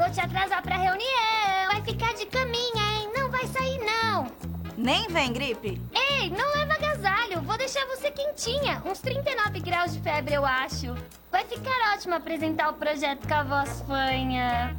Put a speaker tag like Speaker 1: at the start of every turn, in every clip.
Speaker 1: Vou te atrasar pra reunião. Vai ficar de caminha, hein? Não vai sair, não.
Speaker 2: Nem vem, gripe.
Speaker 1: Ei, não leva agasalho. Vou deixar você quentinha. Uns 39 graus de febre, eu acho. Vai ficar ótimo apresentar o projeto com a voz fanha.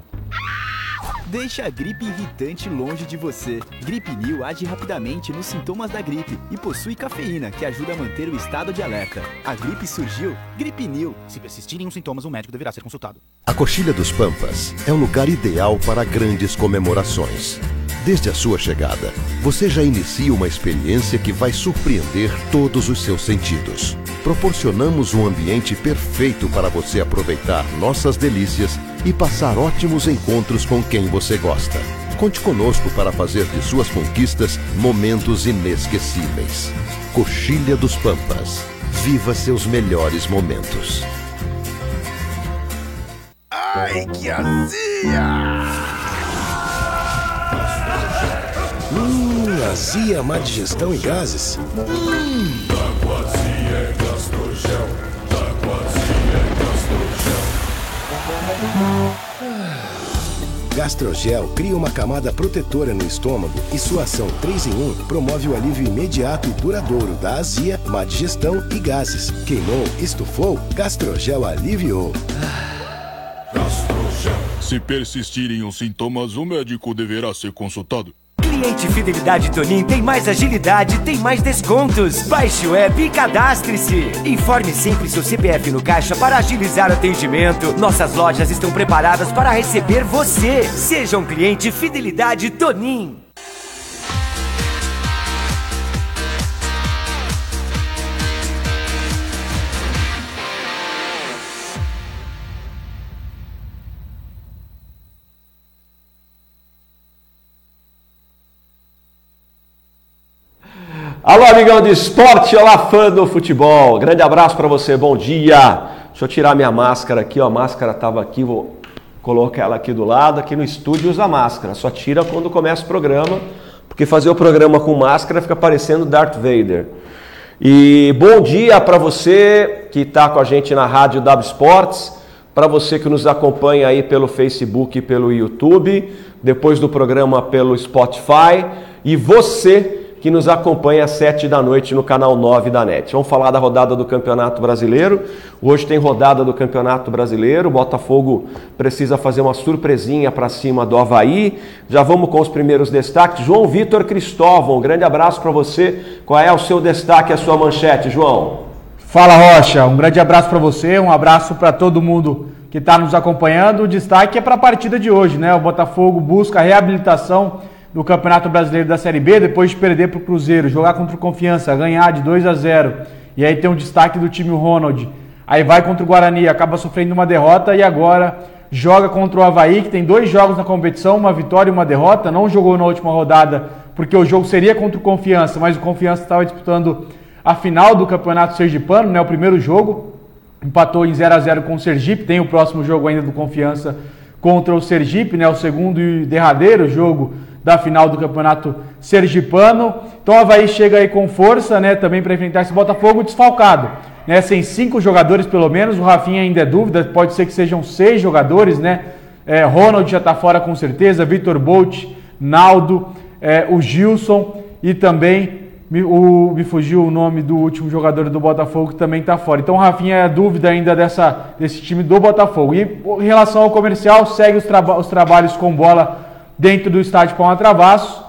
Speaker 3: Deixe a gripe irritante longe de você. Gripe New age rapidamente nos sintomas da gripe e possui cafeína que ajuda a manter o estado de alerta. A gripe surgiu, Gripe New.
Speaker 4: Se persistirem os sintomas, um médico deverá ser consultado.
Speaker 5: A Coxilha dos Pampas é o lugar ideal para grandes comemorações. Desde a sua chegada, você já inicia uma experiência que vai surpreender todos os seus sentidos. Proporcionamos um ambiente perfeito para você aproveitar nossas delícias e passar ótimos encontros com quem você gosta. Conte conosco para fazer de suas conquistas momentos inesquecíveis. Coxilha dos Pampas. Viva seus melhores momentos.
Speaker 6: Ai, que azia!
Speaker 7: Hum, azia, má digestão e gases. Hum.
Speaker 6: Gastrogel.
Speaker 7: Gastrogel. Gastrogel cria uma camada protetora no estômago e sua ação 3 em 1 promove o alívio imediato e duradouro da azia, má digestão e gases. Queimou, estufou, Gastrogel aliviou.
Speaker 6: Gastrogel. Se persistirem os sintomas, o médico deverá ser consultado.
Speaker 8: Cliente Fidelidade Tonin tem mais agilidade, tem mais descontos. Baixe o app e cadastre-se. Informe sempre seu CPF no caixa para agilizar o atendimento. Nossas lojas estão preparadas para receber você. Seja um cliente Fidelidade Tonin.
Speaker 9: Alô, amigão de esporte, olá, fã do futebol. Grande abraço para você, bom dia. Deixa eu tirar minha máscara aqui, ó. A máscara tava aqui, vou colocar ela aqui do lado. Aqui no estúdio usa máscara, só tira quando começa o programa, porque fazer o programa com máscara fica parecendo Darth Vader. E bom dia para você que está com a gente na Rádio W Sports, para você que nos acompanha aí pelo Facebook e pelo YouTube, depois do programa pelo Spotify, e você que nos acompanha às 7 da noite no canal 9 da NET. Vamos falar da rodada do Campeonato Brasileiro. Hoje tem rodada do Campeonato Brasileiro. O Botafogo precisa fazer uma surpresinha para cima do Havaí. Já vamos com os primeiros destaques. João Vitor Cristóvão, um grande abraço para você. Qual é o seu destaque, a sua manchete, João?
Speaker 10: Fala Rocha, um grande abraço para você, um abraço para todo mundo que está nos acompanhando. O destaque é para a partida de hoje, né? O Botafogo busca a reabilitação do Campeonato Brasileiro da Série B, depois de perder para o Cruzeiro, jogar contra o Confiança, ganhar de 2 a 0 e aí tem um destaque do time Ronald, aí vai contra o Guarani, acaba sofrendo uma derrota e agora joga contra o Havaí, que tem dois jogos na competição, uma vitória e uma derrota, não jogou na última rodada porque o jogo seria contra o Confiança, mas o Confiança estava disputando a final do Campeonato Sergipano, né, o primeiro jogo, empatou em 0 a 0 com o Sergipe, tem o próximo jogo ainda do Confiança contra o Sergipe, né, o segundo e derradeiro jogo da final do Campeonato Sergipano. Então o Havaí chega aí com força, né, também para enfrentar esse Botafogo desfalcado. Né, sem cinco jogadores pelo menos, o Rafinha ainda é dúvida, pode ser que sejam seis jogadores, né? É, Ronald já está fora com certeza, Vitor Bolt, Naldo, é, o Gilson e também me, o, me fugiu o nome do último jogador do Botafogo que também está fora. Então o Rafinha é dúvida ainda dessa, desse time do Botafogo. E em relação ao comercial, segue os, traba os trabalhos com bola dentro do estádio Palma Travasso.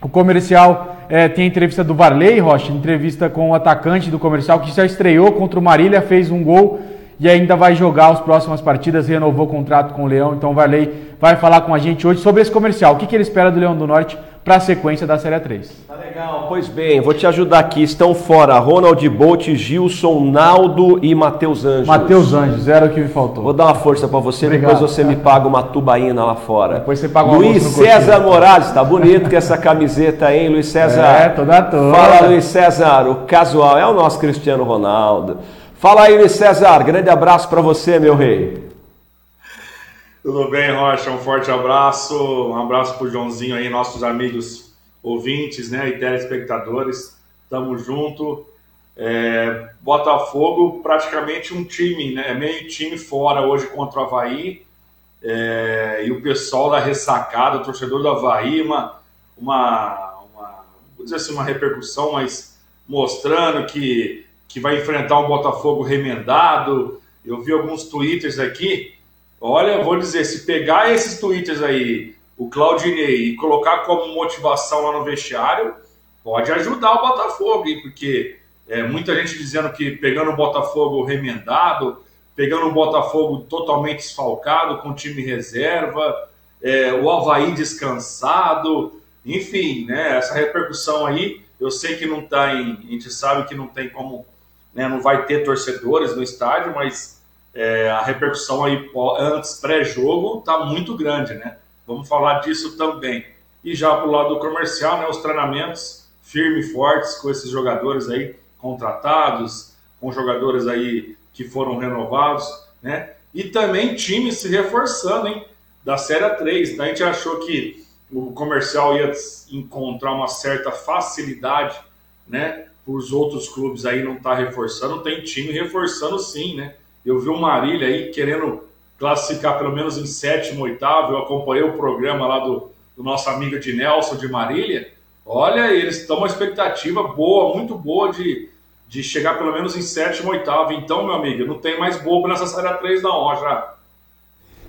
Speaker 10: O comercial é, tem a entrevista do Varley Rocha, entrevista com o atacante do comercial que já estreou contra o Marília, fez um gol e ainda vai jogar as próximas partidas, renovou o contrato com o Leão. Então Varley vai falar com a gente hoje sobre esse comercial. O que, que ele espera do Leão do Norte para a sequência da Série 3.
Speaker 9: Tá legal, pois bem, vou te ajudar aqui. Estão fora Ronald Bolt, Gilson, Naldo e Matheus Anjos.
Speaker 10: Matheus Anjos, era o que me faltou.
Speaker 9: Vou dar uma força para você, Obrigado. depois você me paga uma tubaína lá fora.
Speaker 10: Depois você paga uma
Speaker 9: Luiz César Morales, tá bonito com essa camiseta, hein, Luiz César?
Speaker 10: É, toda toda.
Speaker 9: Fala, Luiz César, o casual é o nosso Cristiano Ronaldo. Fala aí, Luiz César, grande abraço para você, meu rei.
Speaker 11: Tudo bem, Rocha? Um forte abraço. Um abraço pro Joãozinho aí, nossos amigos ouvintes né, e telespectadores. Tamo junto. É, Botafogo, praticamente um time, né, meio time fora hoje contra o Havaí. é, e o pessoal da ressacada, o torcedor do Havaí, uma, uma, uma, vou dizer assim, uma repercussão, mas mostrando que, que vai enfrentar um Botafogo remendado. Eu vi alguns twitters aqui. Olha, vou dizer, se pegar esses twitters aí, o Claudinei, e colocar como motivação lá no vestiário, pode ajudar o Botafogo, hein? porque é, muita gente dizendo que pegando o Botafogo remendado, pegando o Botafogo totalmente esfalcado, com time reserva, é, o Havaí descansado, enfim, né, essa repercussão aí, eu sei que não tem, a gente sabe que não tem como, né, não vai ter torcedores no estádio, mas é, a repercussão aí antes, pré-jogo, tá muito grande, né? Vamos falar disso também. E já pro lado comercial, né, os treinamentos firmes e fortes com esses jogadores aí contratados, com jogadores aí que foram renovados, né? E também times se reforçando, hein? Da Série 3. A gente achou que o comercial ia encontrar uma certa facilidade, né? Os outros clubes aí não tá reforçando, tem time reforçando sim, né? Eu vi o Marília aí querendo classificar pelo menos em sétimo, oitavo. Eu acompanhei o programa lá do, do nosso amigo de Nelson de Marília. Olha, eles estão uma expectativa boa, muito boa de, de chegar pelo menos em sétimo, oitavo. Então, meu amigo, não tem mais bobo nessa série 3 não, ó, já.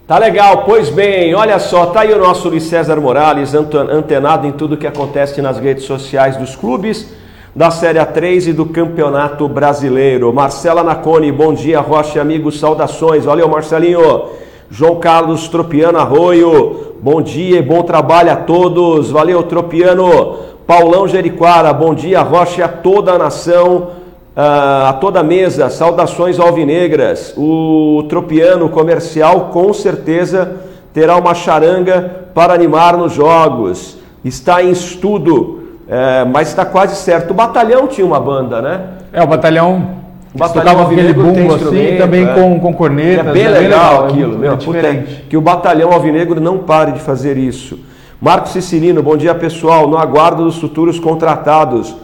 Speaker 9: Tá legal, pois bem, olha só, tá aí o nosso Luiz César Morales, antenado em tudo que acontece nas redes sociais dos clubes, da Série A3 e do Campeonato Brasileiro. Marcela Nacone, bom dia, Rocha, amigos, saudações. Valeu, Marcelinho. João Carlos Tropiano Arroio, bom dia e bom trabalho a todos. Valeu, Tropiano. Paulão Jeriquara, bom dia, Rocha, a toda a nação. Uh, a toda a mesa, saudações alvinegras. O Tropiano Comercial com certeza terá uma charanga para animar nos jogos. Está em estudo, é, mas está quase certo. O Batalhão tinha uma banda, né?
Speaker 10: É, o Batalhão.
Speaker 9: O Batalhão
Speaker 10: Alvinegro bumbo assim, também é. com, com cornetas.
Speaker 9: É bem, é legal, legal aquilo, é meu. Puta, que o Batalhão Alvinegro não pare de fazer isso. Marcos Cicilino, bom dia pessoal. No aguardo dos futuros contratados.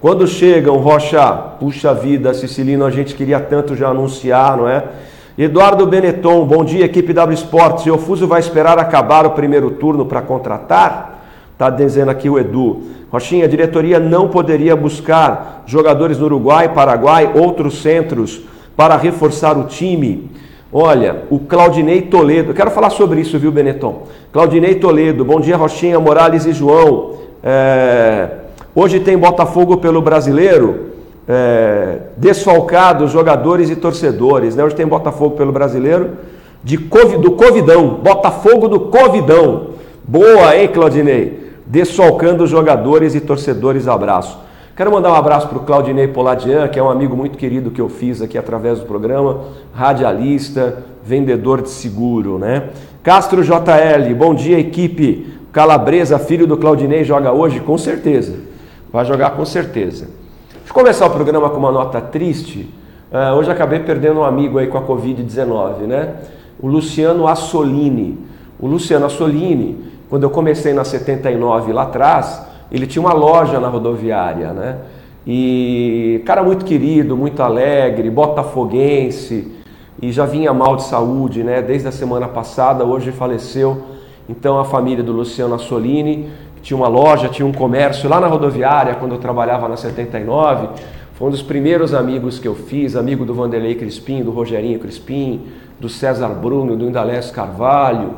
Speaker 9: Quando chegam, Rocha, puxa vida, Cicilino, a gente queria tanto já anunciar, não é? Eduardo Benetton, bom dia, equipe W Sports. E o Fuso vai esperar acabar o primeiro turno para contratar? Está dizendo aqui o Edu. Rochinha, a diretoria não poderia buscar jogadores no Uruguai, Paraguai, outros centros para reforçar o time? Olha, o Claudinei Toledo, quero falar sobre isso, viu, Benetton? Claudinei Toledo, bom dia, Rochinha, Morales e João. É... Hoje tem Botafogo pelo brasileiro, é, desfalcados jogadores e torcedores. Né? Hoje tem Botafogo pelo brasileiro, de COVID, do Covidão, Botafogo do Covidão. Boa, hein, Claudinei? Desfalcando jogadores e torcedores. Abraço. Quero mandar um abraço para o Claudinei Poladian, que é um amigo muito querido que eu fiz aqui através do programa, radialista, vendedor de seguro, né? Castro JL, bom dia, equipe. Calabresa, filho do Claudinei, joga hoje? Com certeza. Vai jogar com certeza. Deixa eu começar o programa com uma nota triste. Uh, hoje acabei perdendo um amigo aí com a Covid-19, né? O Luciano Assolini. O Luciano Assolini, quando eu comecei na 79 lá atrás, ele tinha uma loja na rodoviária, né? E cara muito querido, muito alegre, botafoguense, e já vinha mal de saúde, né? Desde a semana passada, hoje faleceu. Então a família do Luciano Assolini tinha uma loja, tinha um comércio lá na rodoviária, quando eu trabalhava na 79. Foi um dos primeiros amigos que eu fiz, amigo do Vanderlei Crispim, do Rogerinho Crispim, do César Bruno, do Indalés Carvalho,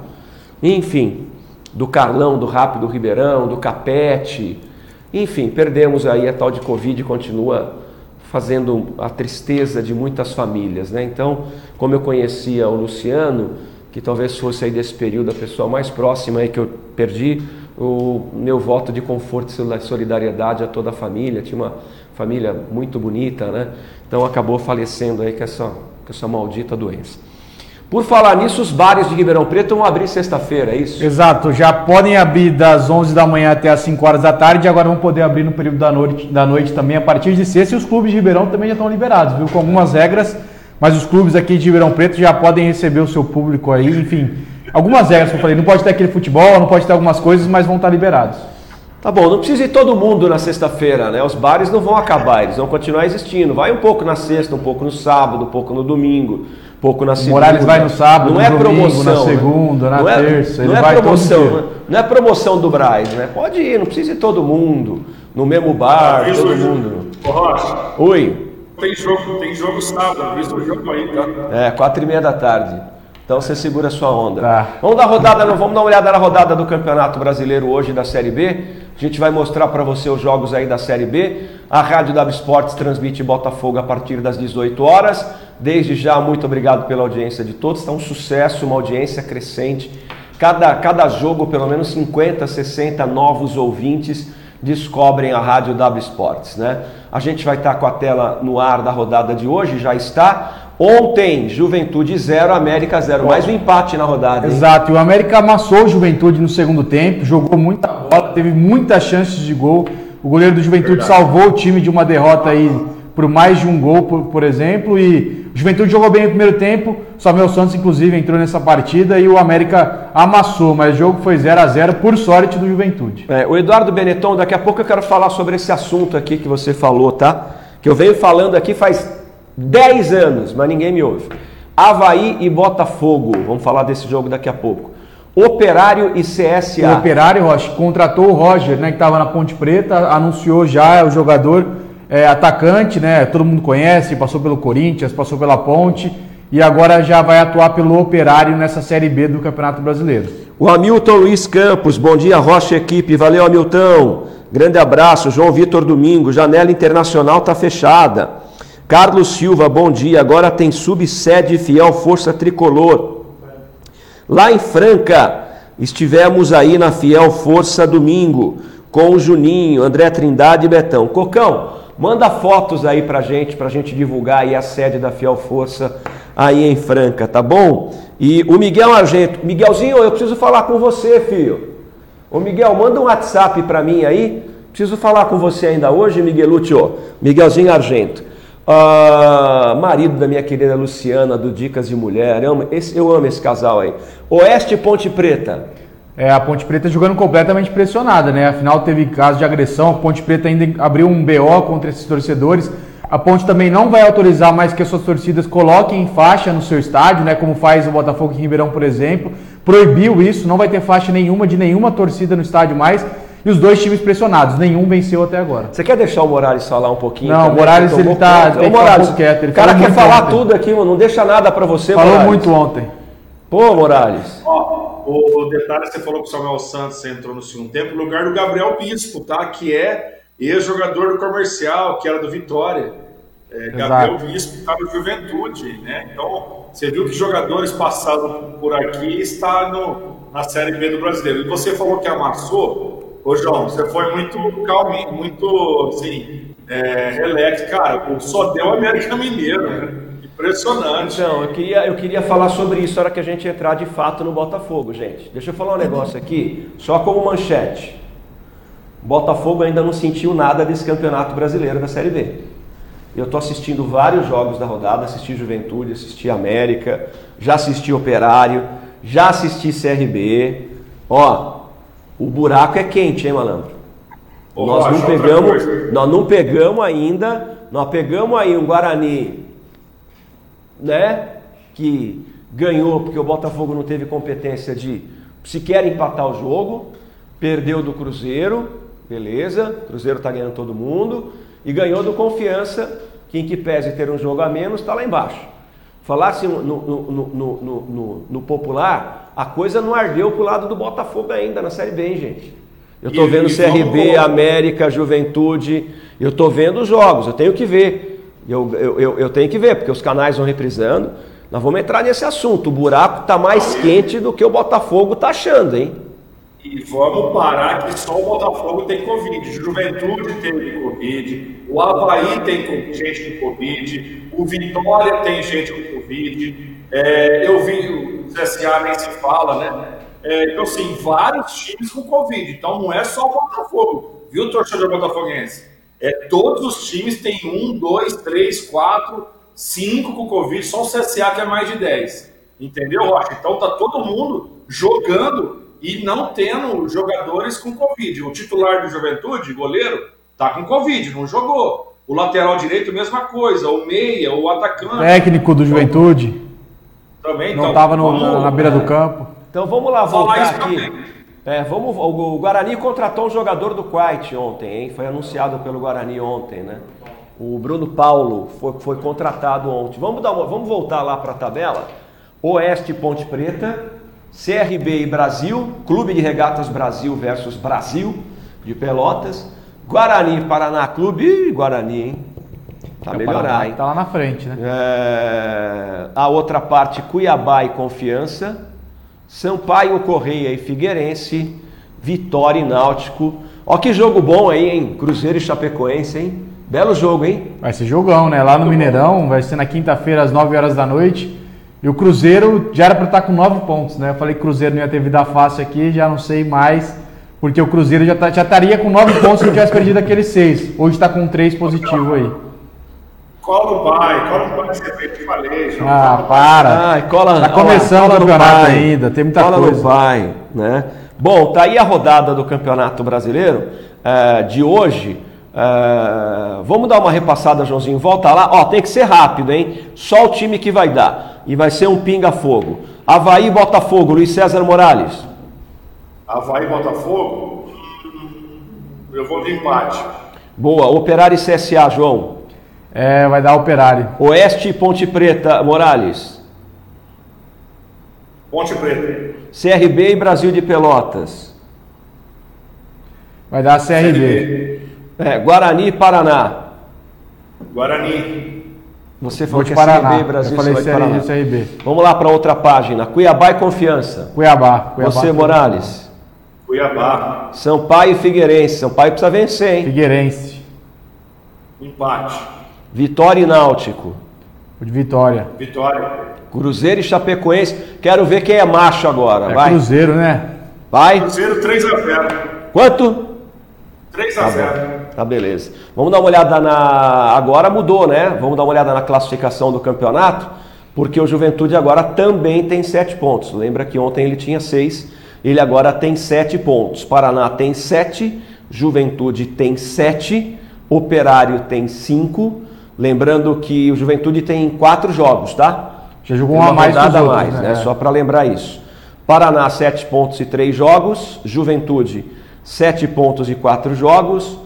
Speaker 9: enfim, do Carlão, do Rápido Ribeirão, do Capete. Enfim, perdemos aí a tal de Covid continua fazendo a tristeza de muitas famílias, né? Então, como eu conhecia o Luciano, que talvez fosse aí desse período a pessoa mais próxima aí que eu perdi, o meu voto de conforto e solidariedade a toda a família. Tinha uma família muito bonita, né? Então acabou falecendo aí com essa, com essa maldita doença. Por falar nisso, os bares de Ribeirão Preto vão abrir sexta-feira, é isso?
Speaker 10: Exato, já podem abrir das 11 da manhã até as 5 horas da tarde, agora vão poder abrir no período da noite, da noite também a partir de sexta e os clubes de Ribeirão também já estão liberados, viu? Com algumas regras, mas os clubes aqui de Ribeirão Preto já podem receber o seu público aí, enfim, algumas regras que eu falei, não pode ter aquele futebol, não pode ter algumas coisas, mas vão estar liberados.
Speaker 9: Tá bom, não precisa ir todo mundo na sexta-feira, né? Os bares não vão acabar, eles vão continuar existindo. Vai um pouco na sexta, um pouco no sábado, um pouco no domingo, pouco na segunda.
Speaker 10: Morales vai no sábado,
Speaker 9: não
Speaker 10: no
Speaker 9: é
Speaker 10: domingo,
Speaker 9: promoção,
Speaker 10: na
Speaker 9: né?
Speaker 10: segunda, na
Speaker 9: não é,
Speaker 10: terça,
Speaker 9: Não
Speaker 10: ele
Speaker 9: é
Speaker 10: vai
Speaker 9: promoção, né? não é promoção do Braz, né? Pode ir, não precisa ir todo mundo no mesmo bar, todo
Speaker 11: o
Speaker 9: mundo.
Speaker 11: Ô, Rocha,
Speaker 9: Oi.
Speaker 11: tem jogo, tem jogo sábado, avisa o jogo aí, tá?
Speaker 9: É, quatro e meia da tarde. Então você segura a sua onda.
Speaker 10: Tá.
Speaker 9: Vamos dar rodada, não, vamos dar uma olhada na rodada do Campeonato Brasileiro hoje da Série B. A gente vai mostrar para você os jogos aí da Série B. A Rádio W Esportes transmite Botafogo a partir das 18 horas. Desde já, muito obrigado pela audiência de todos. Está um sucesso, uma audiência crescente. Cada, cada jogo, pelo menos 50, 60 novos ouvintes descobrem a Rádio W Esportes, né? A gente vai estar com a tela no ar da rodada de hoje, já está. Ontem, Juventude 0, América 0. Mais um empate na rodada, hein?
Speaker 10: Exato, e o América amassou o Juventude no segundo tempo, jogou muita bola, teve muitas chances de gol. O goleiro do Juventude salvou o time de uma derrota aí por mais de um gol, por, por exemplo, e o Juventude jogou bem no primeiro tempo, Samuel Santos inclusive entrou nessa partida e o América amassou, mas o jogo foi 0 a 0 por sorte do Juventude.
Speaker 9: É, o Eduardo Benetton, daqui a pouco eu quero falar sobre esse assunto aqui que você falou, tá? Que eu venho falando aqui faz 10 anos, mas ninguém me ouve. Havaí e Botafogo, vamos falar desse jogo daqui a pouco. Operário e CSA.
Speaker 10: O Operário, Rocha, contratou o Roger, né, que estava na Ponte Preta, anunciou já o jogador é, atacante, né? Todo mundo conhece, passou pelo Corinthians, passou pela Ponte e agora já vai atuar pelo Operário nessa Série B do Campeonato Brasileiro.
Speaker 9: O Hamilton Luiz Campos, bom dia, Rocha equipe, valeu Hamilton. Grande abraço, João Vitor Domingo, janela internacional tá fechada. Carlos Silva, bom dia, agora tem subsede fiel Força Tricolor. Lá em Franca, estivemos aí na Fiel Força domingo, com o Juninho, André Trindade e Betão. Cocão, manda fotos aí pra gente, pra gente divulgar aí a sede da Fiel Força aí em Franca, tá bom? E o Miguel Argento, Miguelzinho, eu preciso falar com você, filho. Ô Miguel, manda um WhatsApp pra mim aí. Preciso falar com você ainda hoje, Miguelúcio. Miguelzinho Argento. Ah, marido da minha querida Luciana, do Dicas de Mulher. Eu amo, esse, eu amo esse casal aí. Oeste Ponte Preta.
Speaker 10: É, a Ponte Preta jogando completamente pressionada, né? Afinal, teve caso de agressão. A Ponte Preta ainda abriu um BO contra esses torcedores. A Ponte também não vai autorizar mais que as suas torcidas coloquem faixa no seu estádio, né? Como faz o Botafogo em Ribeirão, por exemplo. Proibiu isso, não vai ter faixa nenhuma de nenhuma torcida no estádio mais. E os dois times pressionados, nenhum venceu até agora.
Speaker 9: Você quer deixar o Morales falar um pouquinho?
Speaker 10: Não,
Speaker 9: também?
Speaker 10: o Morales ele tá,
Speaker 9: Ô,
Speaker 10: um
Speaker 9: Morales,
Speaker 10: quieto. Ele
Speaker 9: o cara quer falar
Speaker 10: ontem.
Speaker 9: tudo aqui, mano. Não deixa nada pra você,
Speaker 10: Falou
Speaker 9: Morales.
Speaker 10: muito ontem.
Speaker 9: Pô, Morales.
Speaker 11: Ó, o, o detalhe que você falou que o Samuel Santos entrou no segundo tempo, no lugar do Gabriel Bispo, tá? Que é ex-jogador do comercial, que era do Vitória. É, Gabriel Bispo está no Juventude, né? Então, você viu que jogadores passaram por aqui está no, na Série B do Brasileiro. E você falou que amassou. Ô, João, você foi muito calminho, muito, assim, é, relax. Cara, só deu América Mineiro, né? Impressionante.
Speaker 9: Então, eu queria, eu queria falar sobre isso na hora que a gente entrar de fato no Botafogo, gente. Deixa eu falar um negócio aqui, só como manchete. O Botafogo ainda não sentiu nada desse campeonato brasileiro da Série B. Eu estou assistindo vários jogos da rodada, assisti Juventude, assisti América, já assisti Operário, já assisti CRB. Ó, o buraco é quente, hein, malandro? Nós, não pegamos, nós não pegamos ainda, nós pegamos aí um Guarani, né, que ganhou porque o Botafogo não teve competência de sequer empatar o jogo, perdeu do Cruzeiro, beleza, o Cruzeiro tá ganhando todo mundo, e ganhou do Confiança, que em que pese ter um jogo a menos, está lá embaixo. Falasse no, no, no, no, popular, a coisa não ardeu pro lado do Botafogo ainda na Série B, hein, gente. Eu tô
Speaker 11: E-
Speaker 9: vendo
Speaker 11: e
Speaker 9: CRB, América, Juventude, eu tô vendo os jogos, eu tenho que ver. Eu, eu, eu, eu tenho que ver, porque os canais vão reprisando. Nós vamos entrar nesse assunto. O buraco tá mais quente do que o Botafogo tá achando, hein?
Speaker 11: E vamos parar que só o Botafogo tem Covid. Juventude teve Covid. O Havaí tem gente com Covid. O Vitória tem gente com Covid. É, eu vi o CSA nem se fala, né? É, então, assim, vários times com Covid. Então, não é só o Botafogo. Viu, torcedor botafoguense? É, todos os times têm um, dois, três, quatro, cinco com Covid. Só o CSA que é mais de 10. Entendeu, Rocha? Então, tá todo mundo jogando e não tendo jogadores com Covid. O titular do Juventude, goleiro, tá com Covid, não jogou. O lateral direito, mesma coisa. O meia, o atacante.
Speaker 10: Técnico do Juventude.
Speaker 11: Também,
Speaker 10: Não
Speaker 11: então,
Speaker 10: estava
Speaker 11: vamos-
Speaker 10: na beira do campo.
Speaker 9: Então vamos lá voltar aqui.
Speaker 11: também.
Speaker 9: É, vamos, o Guarani contratou um jogador do Quite ontem, hein? Foi anunciado pelo Guarani ontem, né? O Bruno Paulo foi, foi contratado ontem. Vamos, dar uma- vamos voltar lá para a tabela. Oeste Ponte Preta, CRB e Brasil, Clube de Regatas Brasil versus Brasil de Pelotas, Guarani e Paraná Clube, Ih, Guarani, hein? Tá melhorar, hein?
Speaker 10: Tá lá na frente, né?
Speaker 9: É, a outra parte, Cuiabá e Confiança, Sampaio, Correia e Figueirense, Vitória e Náutico. Ó que jogo bom aí, hein? Cruzeiro e Chapecoense, hein? Belo jogo, hein?
Speaker 10: Vai ser jogão, né? Lá no Mineirão, vai ser na quinta-feira às 9 horas da noite. E o Cruzeiro já era para estar com 9 pontos, né? Eu falei que o Cruzeiro não ia ter vida fácil aqui, já não sei mais, porque o Cruzeiro já, tá- já estaria com 9 pontos se tivesse perdido aqueles 6. Hoje está com 3 positivo aí.
Speaker 11: Cola o pai, cola o pai, você que falei, João.
Speaker 10: Ah, para.
Speaker 9: Ai, cola,
Speaker 10: Tá começando
Speaker 9: cola
Speaker 10: o
Speaker 9: no
Speaker 10: campeonato
Speaker 9: pai.
Speaker 10: ainda, tem muita
Speaker 9: cola
Speaker 10: coisa.
Speaker 9: no pai, né? Bom, tá aí a rodada do Campeonato Brasileiro eh, de hoje. Eh, vamos dar uma repassada, Joãozinho. Volta lá. Ó, tem que ser rápido, hein? Só o time que vai dar. E vai ser um pinga-fogo. Havaí, Botafogo, Luiz César Morales.
Speaker 11: Havaí e Botafogo, eu vou de empate.
Speaker 9: Boa. Operário e CSA, João.
Speaker 10: É, vai dar operário.
Speaker 9: Oeste e Ponte Preta, Morales.
Speaker 11: Ponte Preta.
Speaker 9: CRB e Brasil de Pelotas.
Speaker 10: Vai dar CRB.
Speaker 9: É, Guarani e Paraná.
Speaker 11: Guarani.
Speaker 9: Você falou
Speaker 10: de
Speaker 9: que é
Speaker 10: Paraná.
Speaker 9: CRB, Brasil,
Speaker 10: Eu falei CRB,
Speaker 9: Paraná.
Speaker 10: CRB.
Speaker 9: Vamos lá para outra página. Cuiabá e Confiança.
Speaker 10: Cuiabá. Cuiabá.
Speaker 9: Você, Morales.
Speaker 11: Cuiabá.
Speaker 9: Sampaio e Figueirense. Sampaio precisa vencer, hein?
Speaker 10: Figueirense.
Speaker 11: Empate.
Speaker 9: Vitória e Náutico.
Speaker 10: Vitória.
Speaker 11: Vitória.
Speaker 9: Cruzeiro e Chapecoense. Quero ver quem é macho agora.
Speaker 10: É
Speaker 9: Vai.
Speaker 10: Cruzeiro, né?
Speaker 9: Vai.
Speaker 11: Cruzeiro 3x0.
Speaker 9: Quanto?
Speaker 11: 3x0.
Speaker 9: Tá beleza. Vamos dar uma olhada na. Agora mudou, né? Vamos dar uma olhada na classificação do campeonato, porque o Juventude agora também tem sete pontos. Lembra que ontem ele tinha seis, ele agora tem sete pontos. Paraná tem sete, Juventude tem sete, Operário tem cinco. Lembrando que o Juventude tem quatro jogos, tá?
Speaker 10: Já jogou uma a mais que os
Speaker 9: rodada a
Speaker 10: outros,
Speaker 9: mais,
Speaker 10: né?
Speaker 9: né? Só para lembrar isso. Paraná, 7 pontos e 3 jogos. Juventude, 7 pontos e 4 jogos.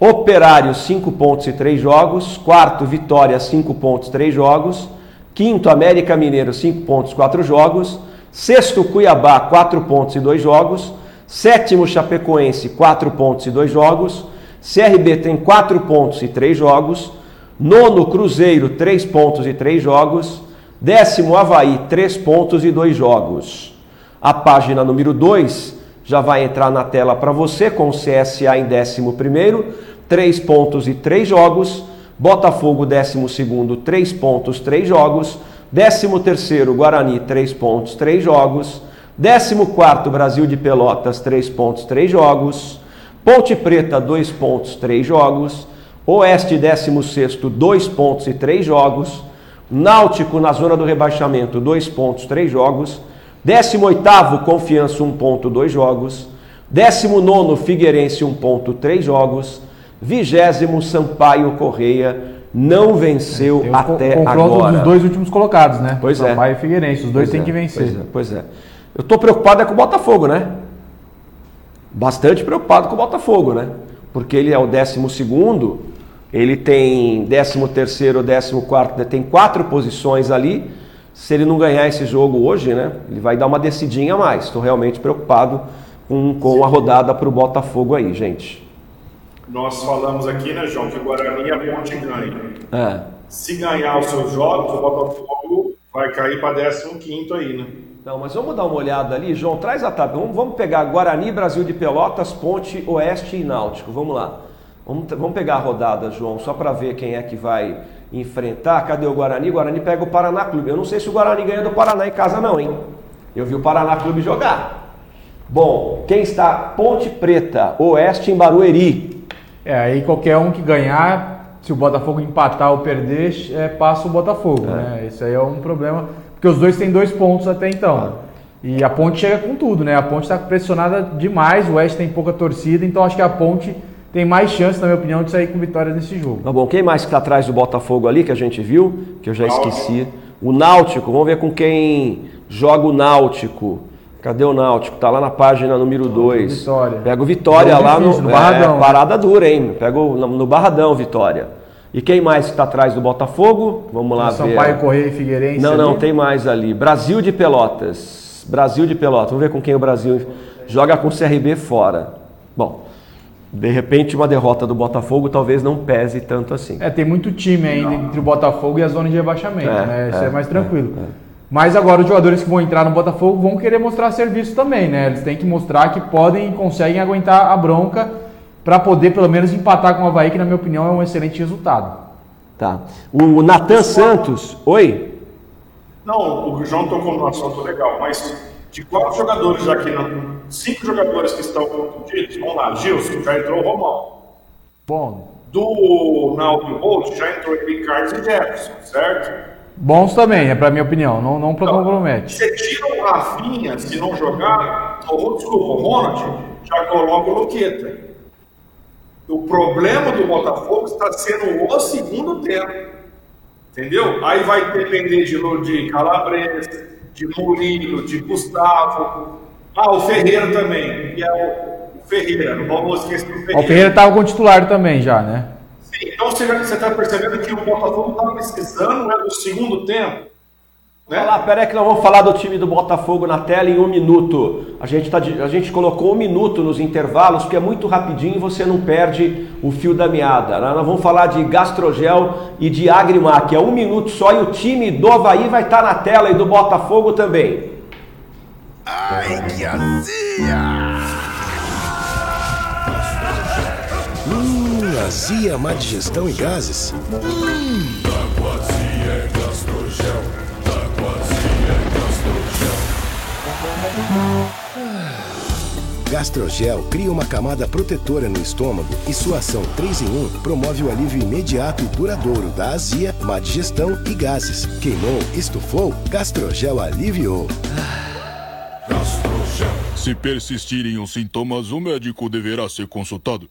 Speaker 9: Operário, 5 pontos e 3 jogos. Quarto, Vitória, 5 pontos, 3 jogos. Quinto, América Mineiro, 5 pontos, 4 jogos. Sexto, Cuiabá, 4 pontos e 2 jogos. Sétimo, Chapecoense, 4 pontos e 2 jogos. CRB tem 4 pontos e 3 jogos. Nono, Cruzeiro, 3 pontos e 3 jogos. Décimo, Havaí, 3 pontos e 2 jogos. A página número 2 já vai entrar na tela para você com o CSA em décimo primeiro, 3 pontos e 3 jogos. Botafogo, décimo segundo, 3 pontos, 3 jogos. Décimo terceiro, Guarani, 3 pontos, 3 jogos. Décimo quarto, Brasil de Pelotas, 3 pontos, 3 jogos. Ponte Preta, 2 pontos, 3 jogos. Oeste, 16, 2 pontos e 3 jogos. Náutico, na zona do rebaixamento, 2 pontos, 3 jogos. 18, Confiança, 1 ponto, 2 jogos. 19, Figueirense, 1 ponto, 3 jogos. 20, Sampaio Correia, não venceu
Speaker 10: co-
Speaker 9: até
Speaker 10: confronto
Speaker 9: agora.
Speaker 10: dos dois últimos colocados, né?
Speaker 9: Pois é.
Speaker 10: Sampaio e Figueirense. Os dois têm
Speaker 9: é,
Speaker 10: que vencer.
Speaker 9: Pois é, pois é. Eu tô preocupado é com o Botafogo, né? Bastante preocupado com o Botafogo, né? Porque ele é o 12 segundo, ele tem 13 terceiro, 14 quarto, tem quatro posições ali. Se ele não ganhar esse jogo hoje, né? Ele vai dar uma descidinha a mais. Estou realmente preocupado com, com a rodada para o Botafogo aí, gente.
Speaker 11: Nós falamos aqui, né, João, que o Guarani e a Ponte ganham.
Speaker 9: É.
Speaker 11: Se ganhar os seus jogos, o Botafogo vai cair para 15 aí, né?
Speaker 9: Não, mas vamos dar uma olhada ali, João, traz a tabela. Vamos, vamos pegar Guarani, Brasil de Pelotas, Ponte, Oeste e Náutico. Vamos lá. Vamos, vamos pegar a rodada, João, só para ver quem é que vai enfrentar. Cadê o Guarani? O Guarani pega o Paraná Clube. Eu não sei se o Guarani ganha do Paraná em casa, não, hein? Eu vi o Paraná Clube jogar. Bom, quem está? Ponte Preta, Oeste em Barueri.
Speaker 10: É, aí qualquer um que ganhar, se o Botafogo empatar ou perder, é, passa o Botafogo, né? Isso aí é um problema, porque os dois têm dois pontos até então. E a Ponte chega com tudo, né? A Ponte está pressionada demais, o Oeste tem pouca torcida, então acho que a Ponte tem mais chance, na minha opinião, de sair com vitórias nesse jogo.
Speaker 9: Tá bom, quem mais que está atrás do Botafogo ali, que a gente viu, que eu já esqueci? O Náutico, vamos ver com quem joga o Náutico. Cadê o Náutico? Tá lá na página número 2.
Speaker 10: Vitória.
Speaker 9: Pega o Vitória lá
Speaker 10: difícil,
Speaker 9: no,
Speaker 10: no Barradão.
Speaker 9: É, parada dura, hein? Pega o, no, Barradão, Vitória. E quem mais que está atrás do Botafogo? Vamos lá ver.
Speaker 10: Sampaio, Correia e Figueirense.
Speaker 9: Não, não,
Speaker 10: ali.
Speaker 9: tem mais ali. Brasil de Pelotas. Brasil de Pelotas. Vamos ver com quem o Brasil joga com o CRB fora. Bom, de repente uma derrota do Botafogo talvez não pese tanto assim.
Speaker 10: É, tem muito time ainda entre o Botafogo e a zona de rebaixamento,
Speaker 9: É,
Speaker 10: né? Isso é,
Speaker 9: é,
Speaker 10: mais tranquilo. Mas agora os jogadores que vão entrar no Botafogo vão querer mostrar serviço também, né? Eles têm que mostrar que podem e conseguem aguentar a bronca para poder pelo menos empatar com o Havaí, que na minha opinião é um excelente resultado.
Speaker 9: Tá. O Natan Santos. Oi?
Speaker 11: Não, o João tocou num assunto legal, mas de quatro jogadores aqui, não, cinco jogadores que estão contundidos, vamos lá, Gilson, já entrou o Romão.
Speaker 10: Bom.
Speaker 11: Do Naldo Bolt já entrou Ricardo e Jefferson, certo?
Speaker 10: Bons também, é pra minha opinião, não, não compromete.
Speaker 11: Você tira o Rafinha, se não jogar, ou desculpa, o Ronald, já coloca o Luqueta. O problema do Botafogo está sendo o segundo tempo. Entendeu? Aí vai depender de, de Calabres, de Murilo, de Gustavo. Ah, o Ferreira também, que é o, o Ferreira, não vamos esquecer do Ferreira.
Speaker 10: O Ferreira tava com titular também já, né?
Speaker 11: Sim, então você está percebendo que o Botafogo está precisando né, do segundo tempo.
Speaker 9: Né? Lá, peraí que nós vamos falar do time do Botafogo na tela em um minuto. A gente, tá, a gente colocou um minuto nos intervalos, porque é muito rapidinho e você não perde o fio da meada. Nós vamos falar de Gastrogel e de Agrimac. É um minuto só e o time do Havaí vai estar na tela e do Botafogo também.
Speaker 7: Ai, que azia! Hum, azia, má digestão e gases. Hum. Gastrogel cria uma camada protetora no estômago e sua ação 3 em 1 promove o alívio imediato e duradouro da azia, má digestão e gases. Queimou, estufou, Gastrogel aliviou.
Speaker 6: Se persistirem os sintomas, o médico deverá ser consultado.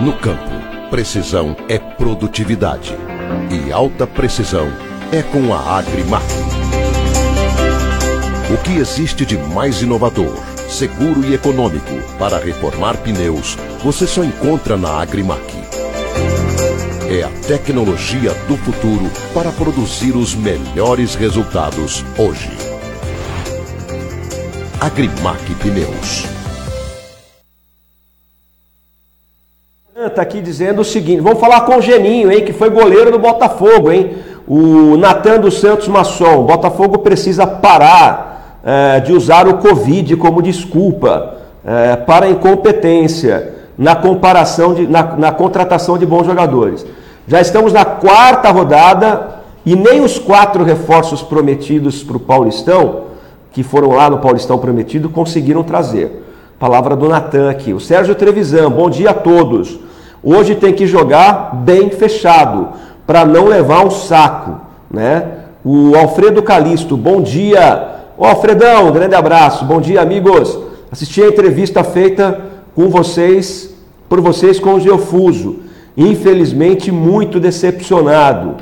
Speaker 5: No campo, precisão é produtividade. E alta precisão é com a Agrimac. O que existe de mais inovador, seguro e econômico para reformar pneus, você só encontra na Agrimac. É a tecnologia do futuro para produzir os melhores resultados hoje. Agrimac Pneus.
Speaker 9: Tá aqui dizendo o seguinte, vamos falar com o Geninho, hein, que foi goleiro do Botafogo, hein? O Natan dos Santos o Botafogo precisa parar de usar o Covid como desculpa eh, para incompetência na comparação de, na, na contratação de bons jogadores. Já estamos na quarta rodada e nem os quatro reforços prometidos para o Paulistão, que foram lá no Paulistão prometido, conseguiram trazer. Palavra do Natan aqui. O Sérgio Trevisan, bom dia a todos. Hoje tem que jogar bem fechado, para não levar um saco, né? O Alfredo Calisto, bom dia. Ô Alfredão, um grande abraço. Bom dia, amigos. Assisti a entrevista feita com vocês, por vocês com o Geofuso. Infelizmente, muito decepcionado.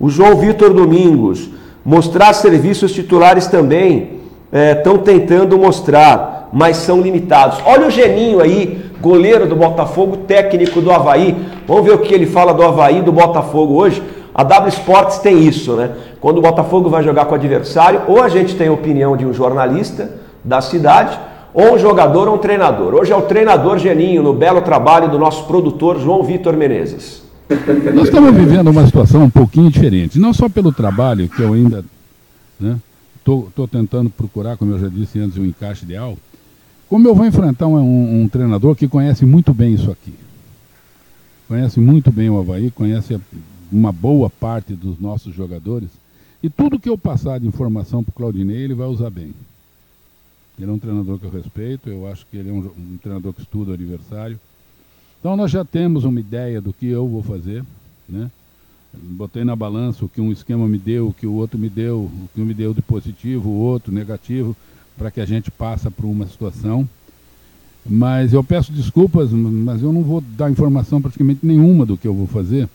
Speaker 9: O João Vitor Domingos, mostrar serviços titulares também estão tentando mostrar, mas são limitados. Olha o Geninho aí, goleiro do Botafogo, técnico do Havaí. Vamos ver o que ele fala do Havaí, do Botafogo hoje. A W Sports tem isso, né? Quando o Botafogo vai jogar com o adversário, ou a gente tem a opinião de um jornalista da cidade, ou um jogador ou um treinador. Hoje é o treinador Geninho, no belo trabalho do nosso produtor João Vitor Menezes.
Speaker 12: Nós estamos vivendo uma situação um pouquinho diferente, não só pelo trabalho, que eu ainda estou tentando procurar, como eu já disse antes, um encaixe ideal, como eu vou enfrentar um, um, um, treinador que conhece muito bem isso aqui. Conhece muito bem o Havaí, conhece uma boa parte dos nossos jogadores, e tudo que eu passar de informação para o Claudinei, ele vai usar bem. Ele é um treinador que eu respeito, eu acho que ele é um, um treinador que estuda o adversário. Então nós já temos uma ideia do que eu vou fazer, né? botei na balança o que um esquema me deu, o que o outro me deu, o que um me deu de positivo, o outro negativo, para que a gente passe por uma situação. Mas eu peço desculpas, mas eu não vou dar informação praticamente nenhuma do que eu vou fazer,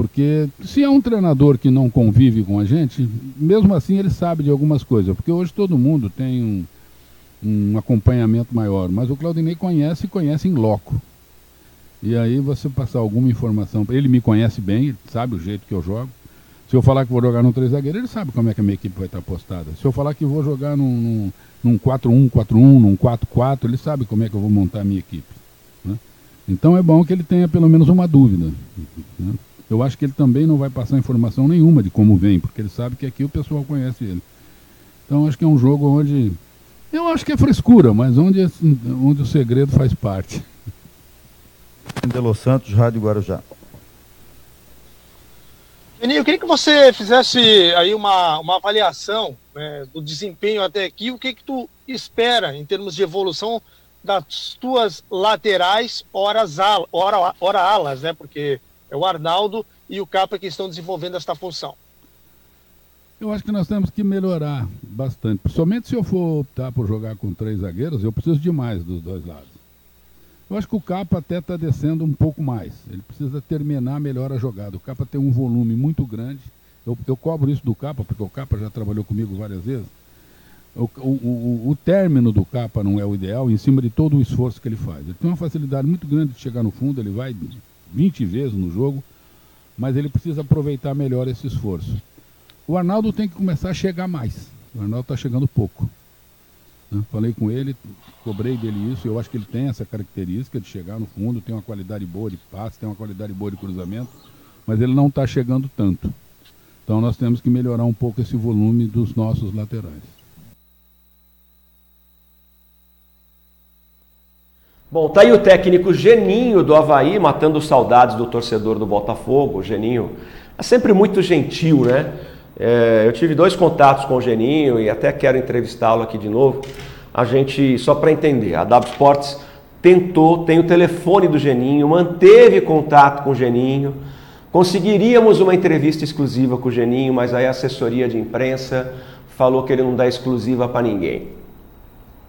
Speaker 12: porque se é um treinador que não convive com a gente, mesmo assim ele sabe de algumas coisas, porque hoje todo mundo tem um, um acompanhamento maior, mas o Claudinei conhece e conhece em loco. E aí você passar alguma informação, ele me conhece bem, sabe o jeito que eu jogo. Se eu falar que vou jogar no três zagueiro, ele sabe como é que a minha equipe vai estar postada. Se eu falar que vou jogar num, num num 4-1-4-1, num 4-4, ele sabe como é que eu vou montar a minha equipe. Né? Então é bom que ele tenha pelo menos uma dúvida. Né? Eu acho que ele também não vai passar informação nenhuma de como vem, porque ele sabe que aqui o pessoal conhece ele. Então acho que é um jogo onde. Eu acho que é frescura, mas onde, onde o segredo faz parte.
Speaker 13: Delo Santos, Rádio Guarujá.
Speaker 14: Geninho, eu queria que você fizesse aí uma, uma avaliação né, do desempenho até aqui, o que que tu espera em termos de evolução das tuas laterais, horas ala, hora, hora alas, né? Porque é o Arnaldo e o Capa que estão desenvolvendo esta função.
Speaker 12: Eu acho que nós temos que melhorar bastante. Principalmente se eu for optar por jogar com três zagueiros, eu preciso de mais dos dois lados. Eu acho que o Capa até está descendo um pouco mais. Ele precisa terminar melhor a jogada. O Capa tem um volume muito grande. Eu, eu cobro isso do Capa, porque o Capa já trabalhou comigo várias vezes. O, o, o, o, término do Capa não é o ideal, em cima de todo o esforço que ele faz. Ele tem uma facilidade muito grande de chegar no fundo, ele vai 20 vezes no jogo, mas ele precisa aproveitar melhor esse esforço. O Arnaldo tem que começar a chegar mais. O Arnaldo está chegando pouco. Né? Falei com ele, cobrei dele isso, eu acho que ele tem essa característica de chegar no fundo, tem uma qualidade boa de passe, tem uma qualidade boa de cruzamento, mas ele não está chegando tanto. Então nós temos que melhorar um pouco esse volume dos nossos laterais.
Speaker 9: Bom, tá aí o técnico Geninho do Havaí, matando saudades do torcedor do Botafogo. O Geninho é sempre muito gentil, né? É, eu tive dois contatos com o Geninho e até quero entrevistá-lo aqui de novo. A gente, só para entender, a W Sports tentou, tem o telefone do Geninho, manteve contato com o Geninho. Conseguiríamos uma entrevista exclusiva com o Geninho, mas aí a assessoria de imprensa falou que ele não dá exclusiva para ninguém.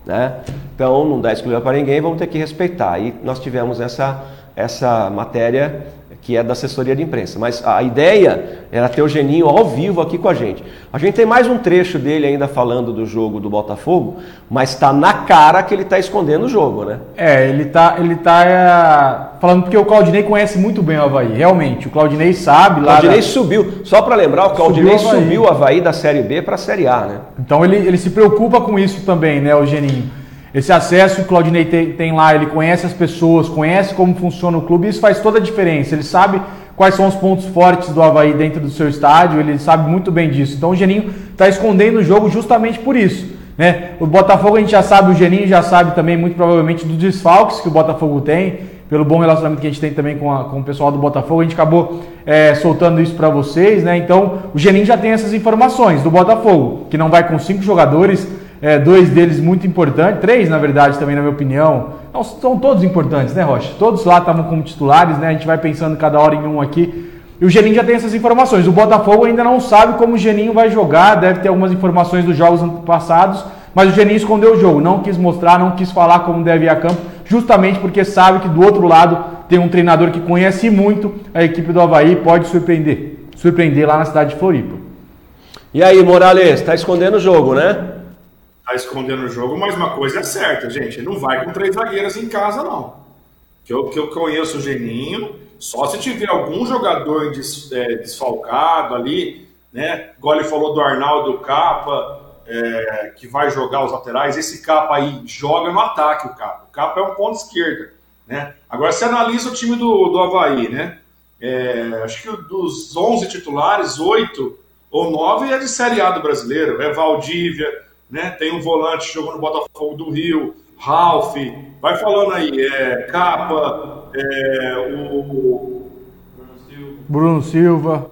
Speaker 9: Né? Então, não dá exclusiva para ninguém, vamos ter que respeitar. E nós tivemos essa, essa matéria que é da assessoria de imprensa. Mas a ideia era ter o Geninho ao vivo aqui com a gente. A gente tem mais um trecho dele ainda falando do jogo do Botafogo, mas está na cara que ele está escondendo o jogo, né?
Speaker 10: É, ele está ele tá é, falando porque o Claudinei conhece muito bem o Havaí, realmente. O Claudinei sabe lá.
Speaker 9: O Claudinei da... subiu, só para lembrar, o Claudinei subiu o Havaí. subiu o Havaí da Série B para a Série A, né?
Speaker 10: Então ele, ele se preocupa com isso também, né, o Geninho. Esse acesso que o Claudinei tem, tem, lá, ele conhece as pessoas, conhece como funciona o clube, isso faz toda a diferença. Ele sabe quais são os pontos fortes do Havaí dentro do seu estádio, ele sabe muito bem disso. Então o Geninho está escondendo o jogo justamente por isso. Né? O Botafogo a gente já sabe, o Geninho já sabe também, muito provavelmente, dos desfalques que o Botafogo tem, pelo bom relacionamento que a gente tem também com, a, com o pessoal do Botafogo, a gente acabou é, soltando isso para vocês, né? Então o Geninho já tem essas informações do Botafogo, que não vai com cinco jogadores é, dois deles muito importantes, três na verdade também na minha opinião. Não, são todos importantes, né, Rocha? Todos lá estavam como titulares, né? A gente vai pensando cada hora em um aqui. E o Geninho já tem essas informações. O Botafogo ainda não sabe como o Geninho vai jogar, deve ter algumas informações dos jogos passados, mas o Geninho escondeu o jogo, não quis mostrar, não quis falar como deve ir a campo, justamente porque sabe que do outro lado tem um treinador que conhece muito a equipe do Havaí pode surpreender. Surpreender lá na cidade de Floripa.
Speaker 9: E aí, Morales, está escondendo o jogo, né?
Speaker 11: Tá escondendo o jogo, mas uma coisa é certa, gente, não vai com três zagueiras em casa, não. Que eu, que eu conheço o Geninho, só se tiver algum jogador des, é, desfalcado ali, né? Ele falou do Arnaldo Capa, é, que vai jogar os laterais, esse Capa aí joga no ataque, o Capa. O Capa é um ponto esquerda, né? Agora você analisa o time do, do Havaí, né? É, acho que dos 11 titulares, 8 ou 9 é de Série A do brasileiro. É Valdívia, né? Tem um volante que jogou no Botafogo do Rio, Ralph, vai falando aí, é, Capa, é, o.
Speaker 10: Bruno Silva.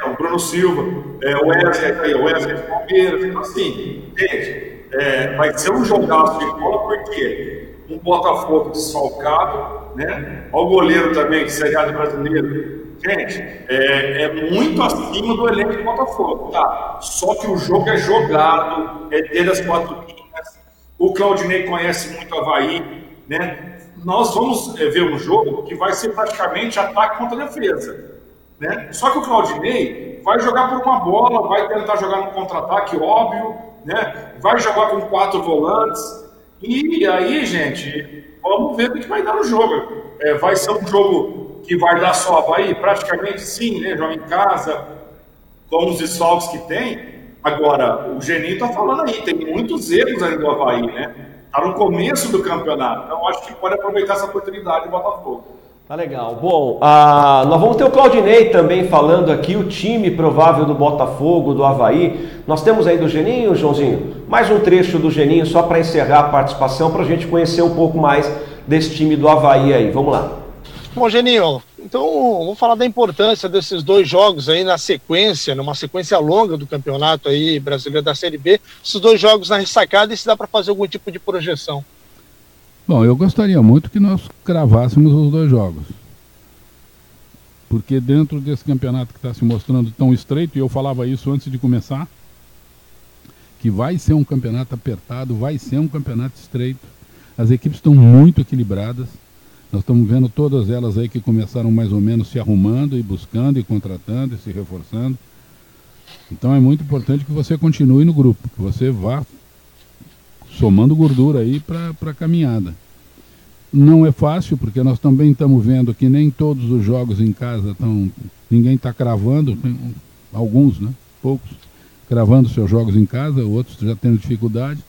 Speaker 11: É, o Bruno Silva, é, o Wesley, o Wesley Palmeiras, então assim, gente, é, vai ser um jogaço de bola porque um Botafogo desfalcado, né? Olha o goleiro também, que é brasileiro, Gente, é, é, muito acima do elenco do Botafogo, tá? Só que o jogo é jogado, é dentro das quatro linhas. O Claudinei conhece muito o Havaí, né? Nós vamos é, ver um jogo que vai ser praticamente ataque contra defesa, né? Só que o Claudinei vai jogar por uma bola, vai tentar jogar no contra-ataque, óbvio, né? Vai jogar com quatro volantes. E aí, gente, vamos ver o que vai dar no jogo. É, vai ser um jogo que vai dar só Havaí? Praticamente sim, né? Joga em casa, com os desfalques que tem. Agora, o Geninho está falando aí, tem muitos erros aí do Havaí, né? Está no começo do campeonato, então acho que pode aproveitar essa oportunidade do Botafogo.
Speaker 9: Tá legal. Bom, ah, nós vamos ter o Claudinei também falando aqui, o time provável do Botafogo, do Havaí. Nós temos aí do Geninho, Joãozinho, mais um trecho do Geninho só para encerrar a participação, para a gente conhecer um pouco mais desse time do Havaí aí. Vamos lá.
Speaker 14: Bom, Geninho, então vamos falar da importância desses dois jogos aí na sequência, numa sequência longa do campeonato aí brasileiro da Série B. Esses dois jogos na ressacada e se dá para fazer algum tipo de projeção.
Speaker 12: Bom, eu gostaria muito que nós cravássemos os dois jogos. Porque dentro desse campeonato que está se mostrando tão estreito, e eu falava isso antes de começar, que vai ser um campeonato apertado, vai ser um campeonato estreito. As equipes estão muito equilibradas. Nós estamos vendo todas elas aí que começaram mais ou menos se arrumando e buscando e contratando e se reforçando. Então é muito importante que você continue no grupo, que você vá somando gordura aí para a caminhada. Não é fácil, porque nós também estamos vendo que nem todos os jogos em casa estão. Ninguém está cravando, alguns, né? Poucos, cravando seus jogos em casa, outros já tendo dificuldade,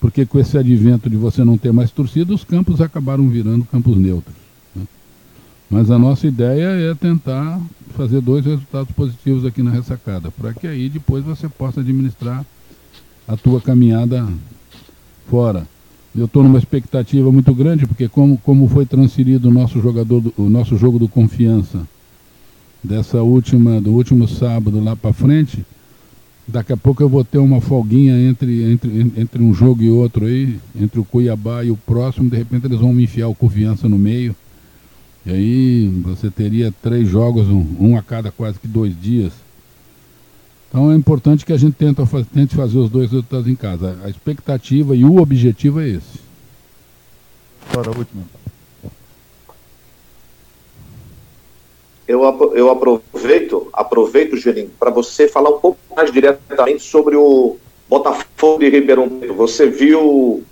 Speaker 12: porque com esse advento de você não ter mais torcida, os campos acabaram virando campos neutros. Né? Mas a nossa ideia é tentar fazer dois resultados positivos aqui na ressacada, para que aí depois você possa administrar a tua caminhada fora. Eu estou numa expectativa muito grande, porque como, como foi transferido o nosso jogador, do, o nosso jogo do confiança dessa última, do último sábado lá para frente, daqui a pouco eu vou ter uma folguinha entre, entre, entre um jogo e outro aí, entre o Cuiabá e o próximo, de repente eles vão me enfiar o confiança no meio. E aí você teria três jogos, um, um a cada quase que dois dias. Então é importante que a gente tenta, tente fazer os dois resultados em casa. A expectativa e o objetivo é esse.
Speaker 13: Agora, a última.
Speaker 15: Eu, eu aproveito, aproveito, Gelinho, para você falar um pouco mais diretamente sobre o Botafogo de Ribeirão Preto. Você viu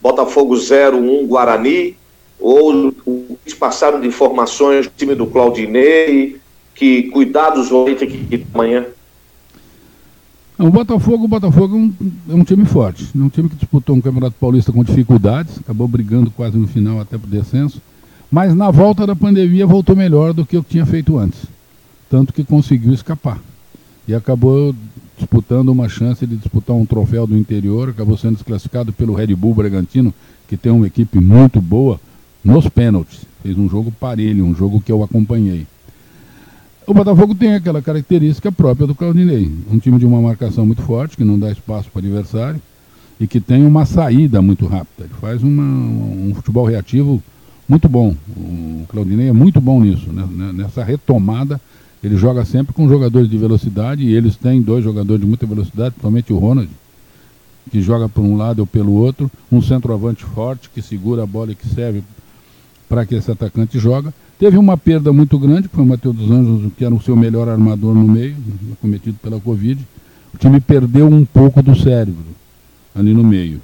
Speaker 15: Botafogo 0-1 Guarani? Ou eles passaram de informações do time do Claudinei? Que cuidados vão ter que amanhã?
Speaker 12: O Botafogo, o Botafogo é um, é um, time forte, é um time que disputou um Campeonato Paulista com dificuldades, acabou brigando quase no final até para o descenso, mas na volta da pandemia voltou melhor do que o que tinha feito antes, tanto que conseguiu escapar e acabou disputando uma chance de disputar um troféu do interior, acabou sendo desclassificado pelo Red Bull Bragantino, que tem uma equipe muito boa, nos pênaltis. Fez um jogo parelho, um jogo que eu acompanhei. O Botafogo tem aquela característica própria do Claudinei. Um time de uma marcação muito forte, que não dá espaço para o adversário e que tem uma saída muito rápida. Ele faz uma, um futebol reativo muito bom. O Claudinei é muito bom nisso. Né? Nessa retomada, ele joga sempre com jogadores de velocidade e eles têm dois jogadores de muita velocidade, principalmente o Ronald, que joga por um lado ou pelo outro, um centroavante forte que segura a bola e que serve para que esse atacante joga Teve uma perda muito grande, que foi o Matheus dos Anjos, que era o seu melhor armador no meio, cometido pela Covid. O time perdeu um pouco do cérebro ali no meio.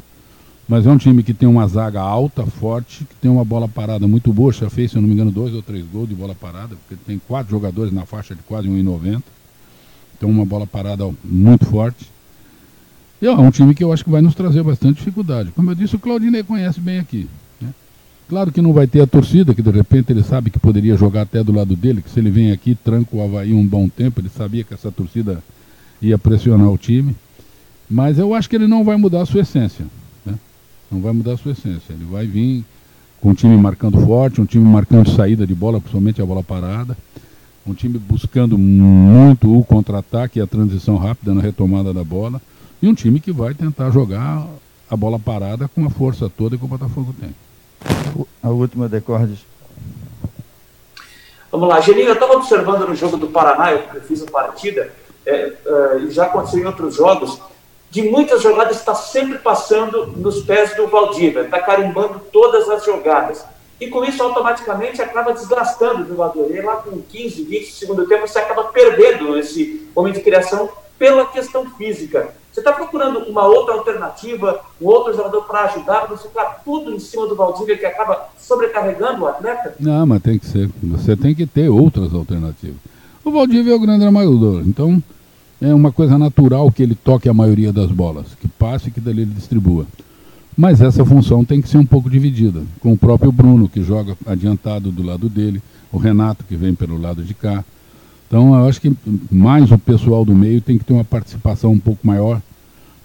Speaker 12: Mas é um time que tem uma zaga alta, forte, que tem uma bola parada muito boa. Já fez, se eu não me engano, dois ou três gols de bola parada, porque tem quatro jogadores na faixa de quase 1,90. Então, uma bola parada muito forte. E é um time que eu acho que vai nos trazer bastante dificuldade. Como eu disse, o Claudinei conhece bem aqui. Claro que não vai ter a torcida, que de repente ele sabe que poderia jogar até do lado dele, que se ele vem aqui, tranca o Havaí um bom tempo, ele sabia que essa torcida ia pressionar o time. Mas eu acho que ele não vai mudar a sua essência. Não vai mudar a sua essência. Ele vai vir com um time marcando forte, um time marcando saída de bola, principalmente a bola parada. Um time buscando muito o contra-ataque e a transição rápida na retomada da bola. E um time que vai tentar jogar a bola parada com a força toda que o Botafogo tem.
Speaker 13: A última decorre.
Speaker 16: Vamos lá, Geninho, eu estava observando no jogo do Paraná, eu fiz a partida, é, é, já aconteceu em outros jogos, de muitas jogadas está sempre passando nos pés do Valdívia, está carimbando todas as jogadas. E com isso, automaticamente, acaba desgastando o jogador. E lá com 15, 20 segundo tempo, você acaba perdendo esse momento de criação pela questão física. Você está procurando uma outra alternativa, um outro jogador para ajudar, você ficar tudo em cima do Valdívia que acaba sobrecarregando o atleta?
Speaker 12: Não, mas tem que ser. Você tem que ter outras alternativas. O Valdívia é o grande armador, então é uma coisa natural que ele toque a maioria das bolas, que passe e que dali ele distribua. Mas essa função tem que ser um pouco dividida, com o próprio Bruno, que joga adiantado do lado dele, o Renato, que vem pelo lado de cá. Então, eu acho que mais o pessoal do meio tem que ter uma participação um pouco maior,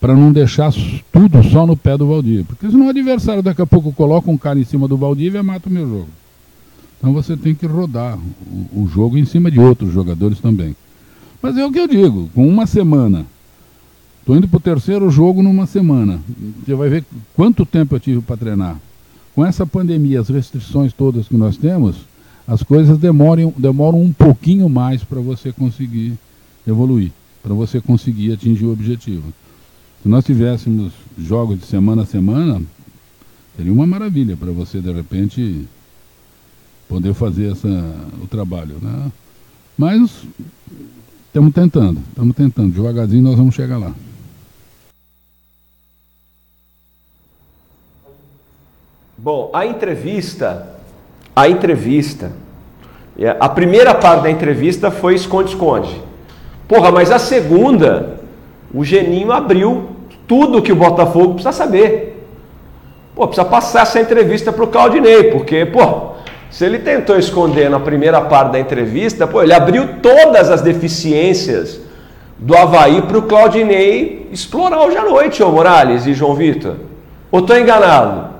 Speaker 12: para não deixar tudo só no pé do Valdívia. Porque senão o adversário daqui a pouco coloca um cara em cima do Valdívia e mata o meu jogo. Então você tem que rodar o, o jogo em cima de outros jogadores também. Mas é o que eu digo, com uma semana Estou indo para o terceiro jogo numa semana. Você vai ver quanto tempo eu tive para treinar. Com essa pandemia, as restrições todas que nós temos, as coisas demoram, demoram um pouquinho mais para você conseguir evoluir, para você conseguir atingir o objetivo. Se nós tivéssemos jogos de semana a semana, seria uma maravilha para você, de repente, poder fazer essa, o trabalho. Né? Mas estamos tentando, estamos tentando. Devagarzinho nós vamos chegar lá.
Speaker 9: Bom, a entrevista, a entrevista, é, a primeira parte da entrevista foi esconde-esconde. Porra, mas a segunda, o Geninho abriu tudo que o Botafogo precisa saber. Pô, precisa passar essa entrevista para o Claudinei, porque, pô, se ele tentou esconder na primeira parte da entrevista, pô, ele abriu todas as deficiências do Havaí para o Claudinei explorar hoje à noite, ô Morales e João Vitor. Ou estou enganado?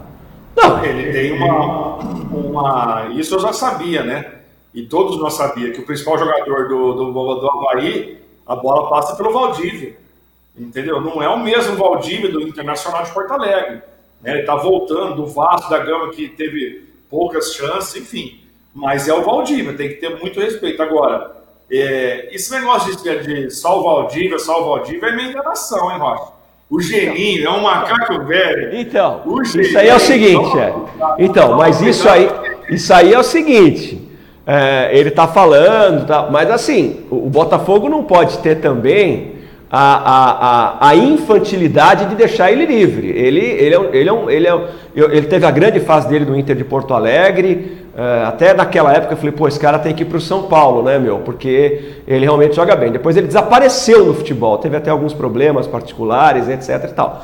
Speaker 11: Não, ele tem uma, uma. Isso eu já sabia, né? E todos nós sabíamos que o principal jogador do, do, do Havaí, a bola passa pelo Valdívia. Entendeu? Não é o mesmo Valdívia do Internacional de Porto Alegre. Né? Ele está voltando do Vasco da Gama que teve poucas chances, enfim. Mas é o Valdívia, tem que ter muito respeito. Agora, é, esse negócio de, de só o Valdívia, só o Valdívia é meio enganação, hein, Rocha? O geninho é um macaco velho.
Speaker 9: Então, isso aí é o seguinte, é. Então, mas isso aí, isso aí é o seguinte. É, ele está falando, tá, mas assim, o, o, Botafogo não pode ter também a, a, a, infantilidade de deixar ele livre. Ele, ele, é, ele, é um, ele, é, ele teve a grande fase dele no Inter de Porto Alegre, é, até naquela época eu falei, pô, esse cara tem que ir para o São Paulo, né, meu? Porque ele realmente joga bem. Depois ele desapareceu no futebol, teve até alguns problemas particulares, etc e tal.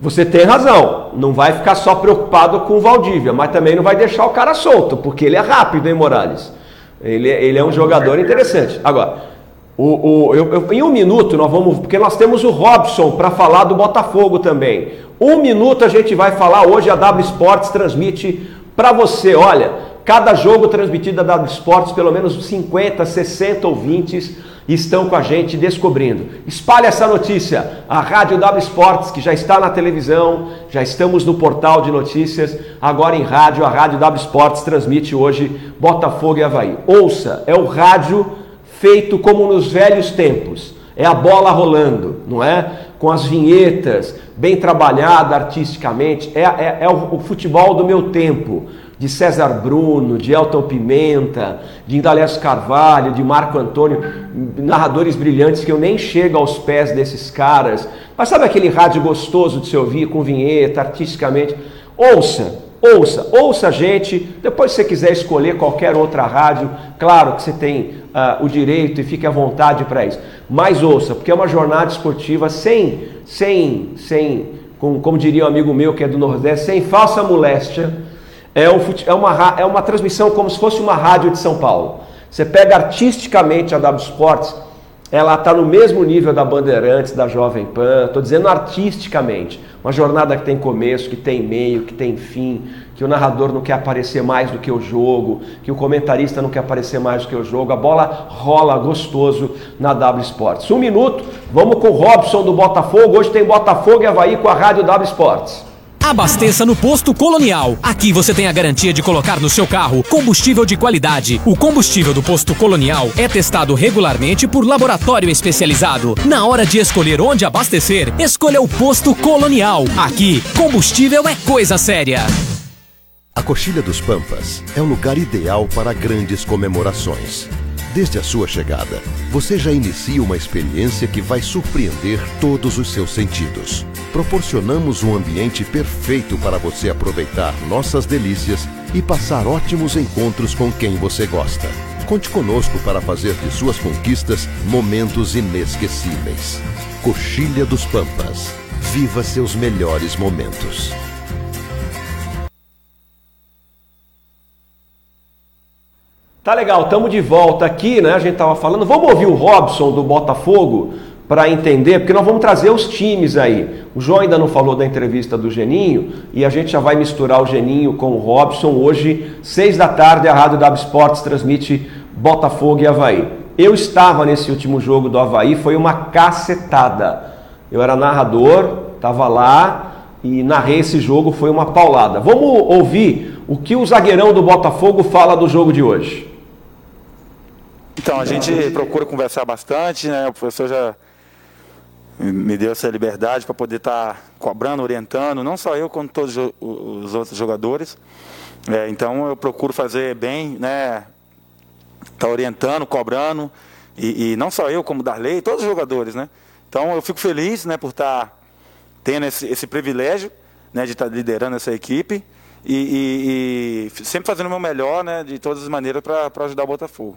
Speaker 9: Você tem razão, não vai ficar só preocupado com o Valdívia, mas também não vai deixar o cara solto, porque ele é rápido, hein, Morales? Ele, ele é um jogador interessante. Agora, o, o, eu, eu, em um minuto nós vamos, porque nós temos o Robson para falar do Botafogo também. Um minuto a gente vai falar hoje, a W Sports transmite para você, olha, Cada jogo transmitido da W Esportes, pelo menos 50, 60 ouvintes estão com a gente descobrindo. Espalhe essa notícia. A Rádio W Esportes, que já está na televisão, já estamos no portal de notícias, agora em rádio, a Rádio W Esportes transmite hoje Botafogo e Havaí. Ouça, é o rádio feito como nos velhos tempos. É a bola rolando, não é? Com as vinhetas, bem trabalhada artisticamente. É, é, é o, o futebol do meu tempo de César Bruno, de Elton Pimenta, de Indalécio Carvalho, de Marco Antônio, narradores brilhantes que eu nem chego aos pés desses caras. Mas sabe aquele rádio gostoso de se ouvir, com vinheta, artisticamente? Ouça, ouça, ouça a gente. Depois, se você quiser escolher qualquer outra rádio, claro que você tem uh, o direito e fique à vontade para isso. Mas ouça, porque é uma jornada esportiva sem, sem, sem, como, como diria um amigo meu que é do Nordeste, sem falsa moléstia é, um, é, uma, é uma transmissão como se fosse uma rádio de São Paulo. Você pega artisticamente a W Sports, ela está no mesmo nível da Bandeirantes, da Jovem Pan, estou dizendo artisticamente. Uma jornada que tem começo, que tem meio, que tem fim, que o narrador não quer aparecer mais do que o jogo, que o comentarista não quer aparecer mais do que o jogo. A bola rola gostoso na W Sports. Um minuto, vamos com o Robson do Botafogo. Hoje tem Botafogo e Havaí com a Rádio W Sports.
Speaker 17: Abasteça no Posto Colonial. Aqui você tem a garantia de colocar no seu carro combustível de qualidade. O combustível do Posto Colonial é testado regularmente por laboratório especializado. Na hora de escolher onde abastecer, escolha o Posto Colonial. Aqui, combustível é coisa séria.
Speaker 5: A Coxilha dos Pampas é o lugar ideal para grandes comemorações. Desde a sua chegada, você já inicia uma experiência que vai surpreender todos os seus sentidos. Proporcionamos um ambiente perfeito para você aproveitar nossas delícias e passar ótimos encontros com quem você gosta. Conte conosco para fazer de suas conquistas momentos inesquecíveis. Coxilha dos Pampas. Viva seus melhores momentos.
Speaker 9: Tá legal, estamos de volta aqui, né? A gente tava falando. Vamos ouvir o Robson do Botafogo para entender, porque nós vamos trazer os times aí. O João ainda não falou da entrevista do Geninho e a gente já vai misturar o Geninho com o Robson hoje, seis da tarde, a Rádio W Sports transmite Botafogo e Havaí. Eu estava nesse último jogo do Havaí, foi uma cacetada. Eu era narrador, estava lá e narrei esse jogo, foi uma paulada. Vamos ouvir o que o zagueirão do Botafogo fala do jogo de hoje.
Speaker 18: Então, a gente procura conversar bastante, né? O professor já me deu essa liberdade para poder estar tá cobrando, orientando, não só eu, como todos os outros jogadores. É, então, eu procuro fazer bem, né? Tá orientando, cobrando, e, e, não só eu, como Darley, todos os jogadores, né? Então, eu fico feliz, né, por estar tá tendo esse, esse privilégio, né, de estar tá liderando essa equipe e, e, e, sempre fazendo o meu melhor, né, de todas as maneiras para ajudar o Botafogo.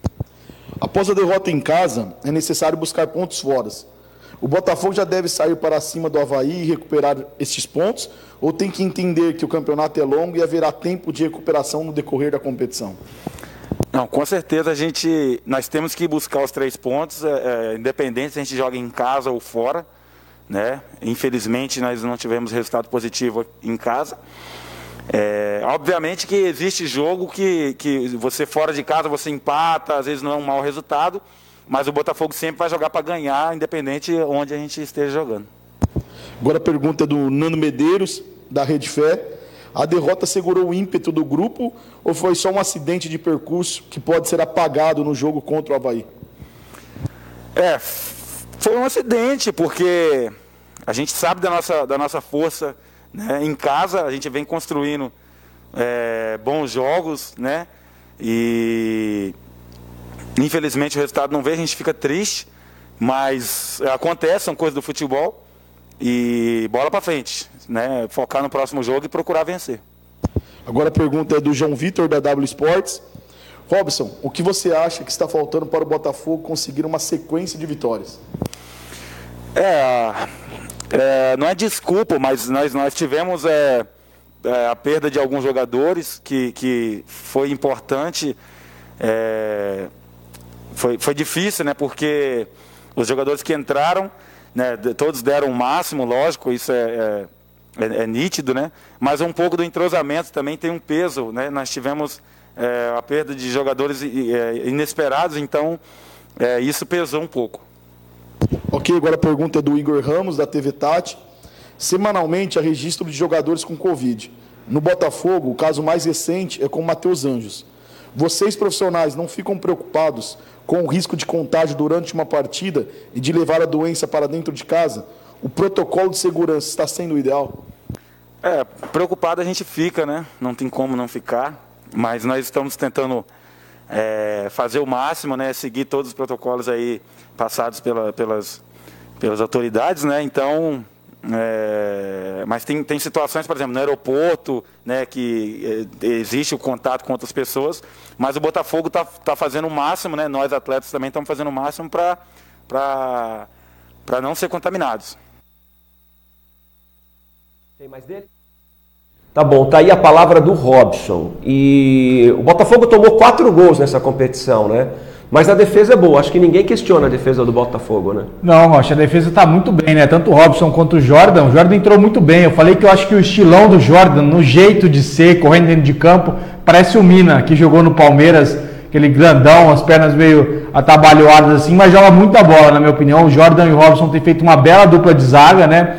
Speaker 19: Após a derrota em casa, é necessário buscar pontos fora. O Botafogo já deve sair para cima do Havaí e recuperar esses pontos, ou tem que entender que o campeonato é longo e haverá tempo de recuperação no decorrer da competição?
Speaker 18: Não, com certeza a gente, nós temos que buscar os três pontos, é, é, independente se a gente joga em casa ou fora, né? Infelizmente nós não tivemos resultado positivo em casa. É, obviamente que existe jogo que, que você fora de casa você empata, às vezes não é um mau resultado, mas o Botafogo sempre vai jogar para ganhar, independente onde a gente esteja jogando.
Speaker 19: Agora a pergunta é do Nando Medeiros, da Rede Fé. A derrota segurou o ímpeto do grupo ou foi só um acidente de percurso que pode ser apagado no jogo contra o Havaí?
Speaker 18: É, foi um acidente, porque a gente sabe da nossa, da nossa força né? Em casa a gente vem construindo é, bons jogos, né? E infelizmente o resultado não veio, a gente fica triste, mas acontece, são coisas do futebol e bola para frente, né? Focar no próximo jogo e procurar vencer.
Speaker 19: Agora a pergunta é do João Vitor da W Sports. Robson, o que você acha que está faltando para o Botafogo conseguir uma sequência de vitórias?
Speaker 18: É, é, não é desculpa, mas nós, nós tivemos é, é, a perda de alguns jogadores que, que foi importante. É, foi, foi difícil, né? Porque os jogadores que entraram, né, todos deram o máximo, lógico, isso é, é, é, é nítido, né? Mas um pouco do entrosamento também tem um peso, né? Nós tivemos a perda de jogadores inesperados, então isso pesou um pouco.
Speaker 19: Ok, agora a pergunta é do Igor Ramos, da TV Tati. Semanalmente há registro de jogadores com Covid. No Botafogo, o caso mais recente é com o Matheus Anjos. Vocês, profissionais, não ficam preocupados com o risco de contágio durante uma partida e de levar a doença para dentro de casa? O protocolo de segurança está sendo ideal?
Speaker 18: É, preocupado a gente fica, né? Não tem como não ficar. Mas nós estamos tentando é, fazer o máximo, né? Seguir todos os protocolos aí passados pela, pelas, pelas autoridades, né? Então, é, mas tem, tem situações, por exemplo, no aeroporto, né, que é, existe o contato com outras pessoas, mas o Botafogo está tá fazendo o máximo, né? Nós atletas também estamos fazendo o máximo para não ser contaminados.
Speaker 9: Tem mais dele? Tá bom, tá aí a palavra do Robson. E o Botafogo tomou quatro gols nessa competição, né? Mas a defesa é boa, acho que ninguém questiona a defesa do Botafogo, né?
Speaker 10: Não, Rocha, a defesa tá muito bem, né? Tanto o Robson quanto o Jordan. O Jordan entrou muito bem. Eu falei que eu acho que o estilão do Jordan, no jeito de ser, correndo dentro de campo, parece o Mina, que jogou no Palmeiras, aquele grandão, as pernas meio atabalhoadas assim, mas joga muita bola, na minha opinião. O Jordan e o Robson têm feito uma bela dupla de zaga, né?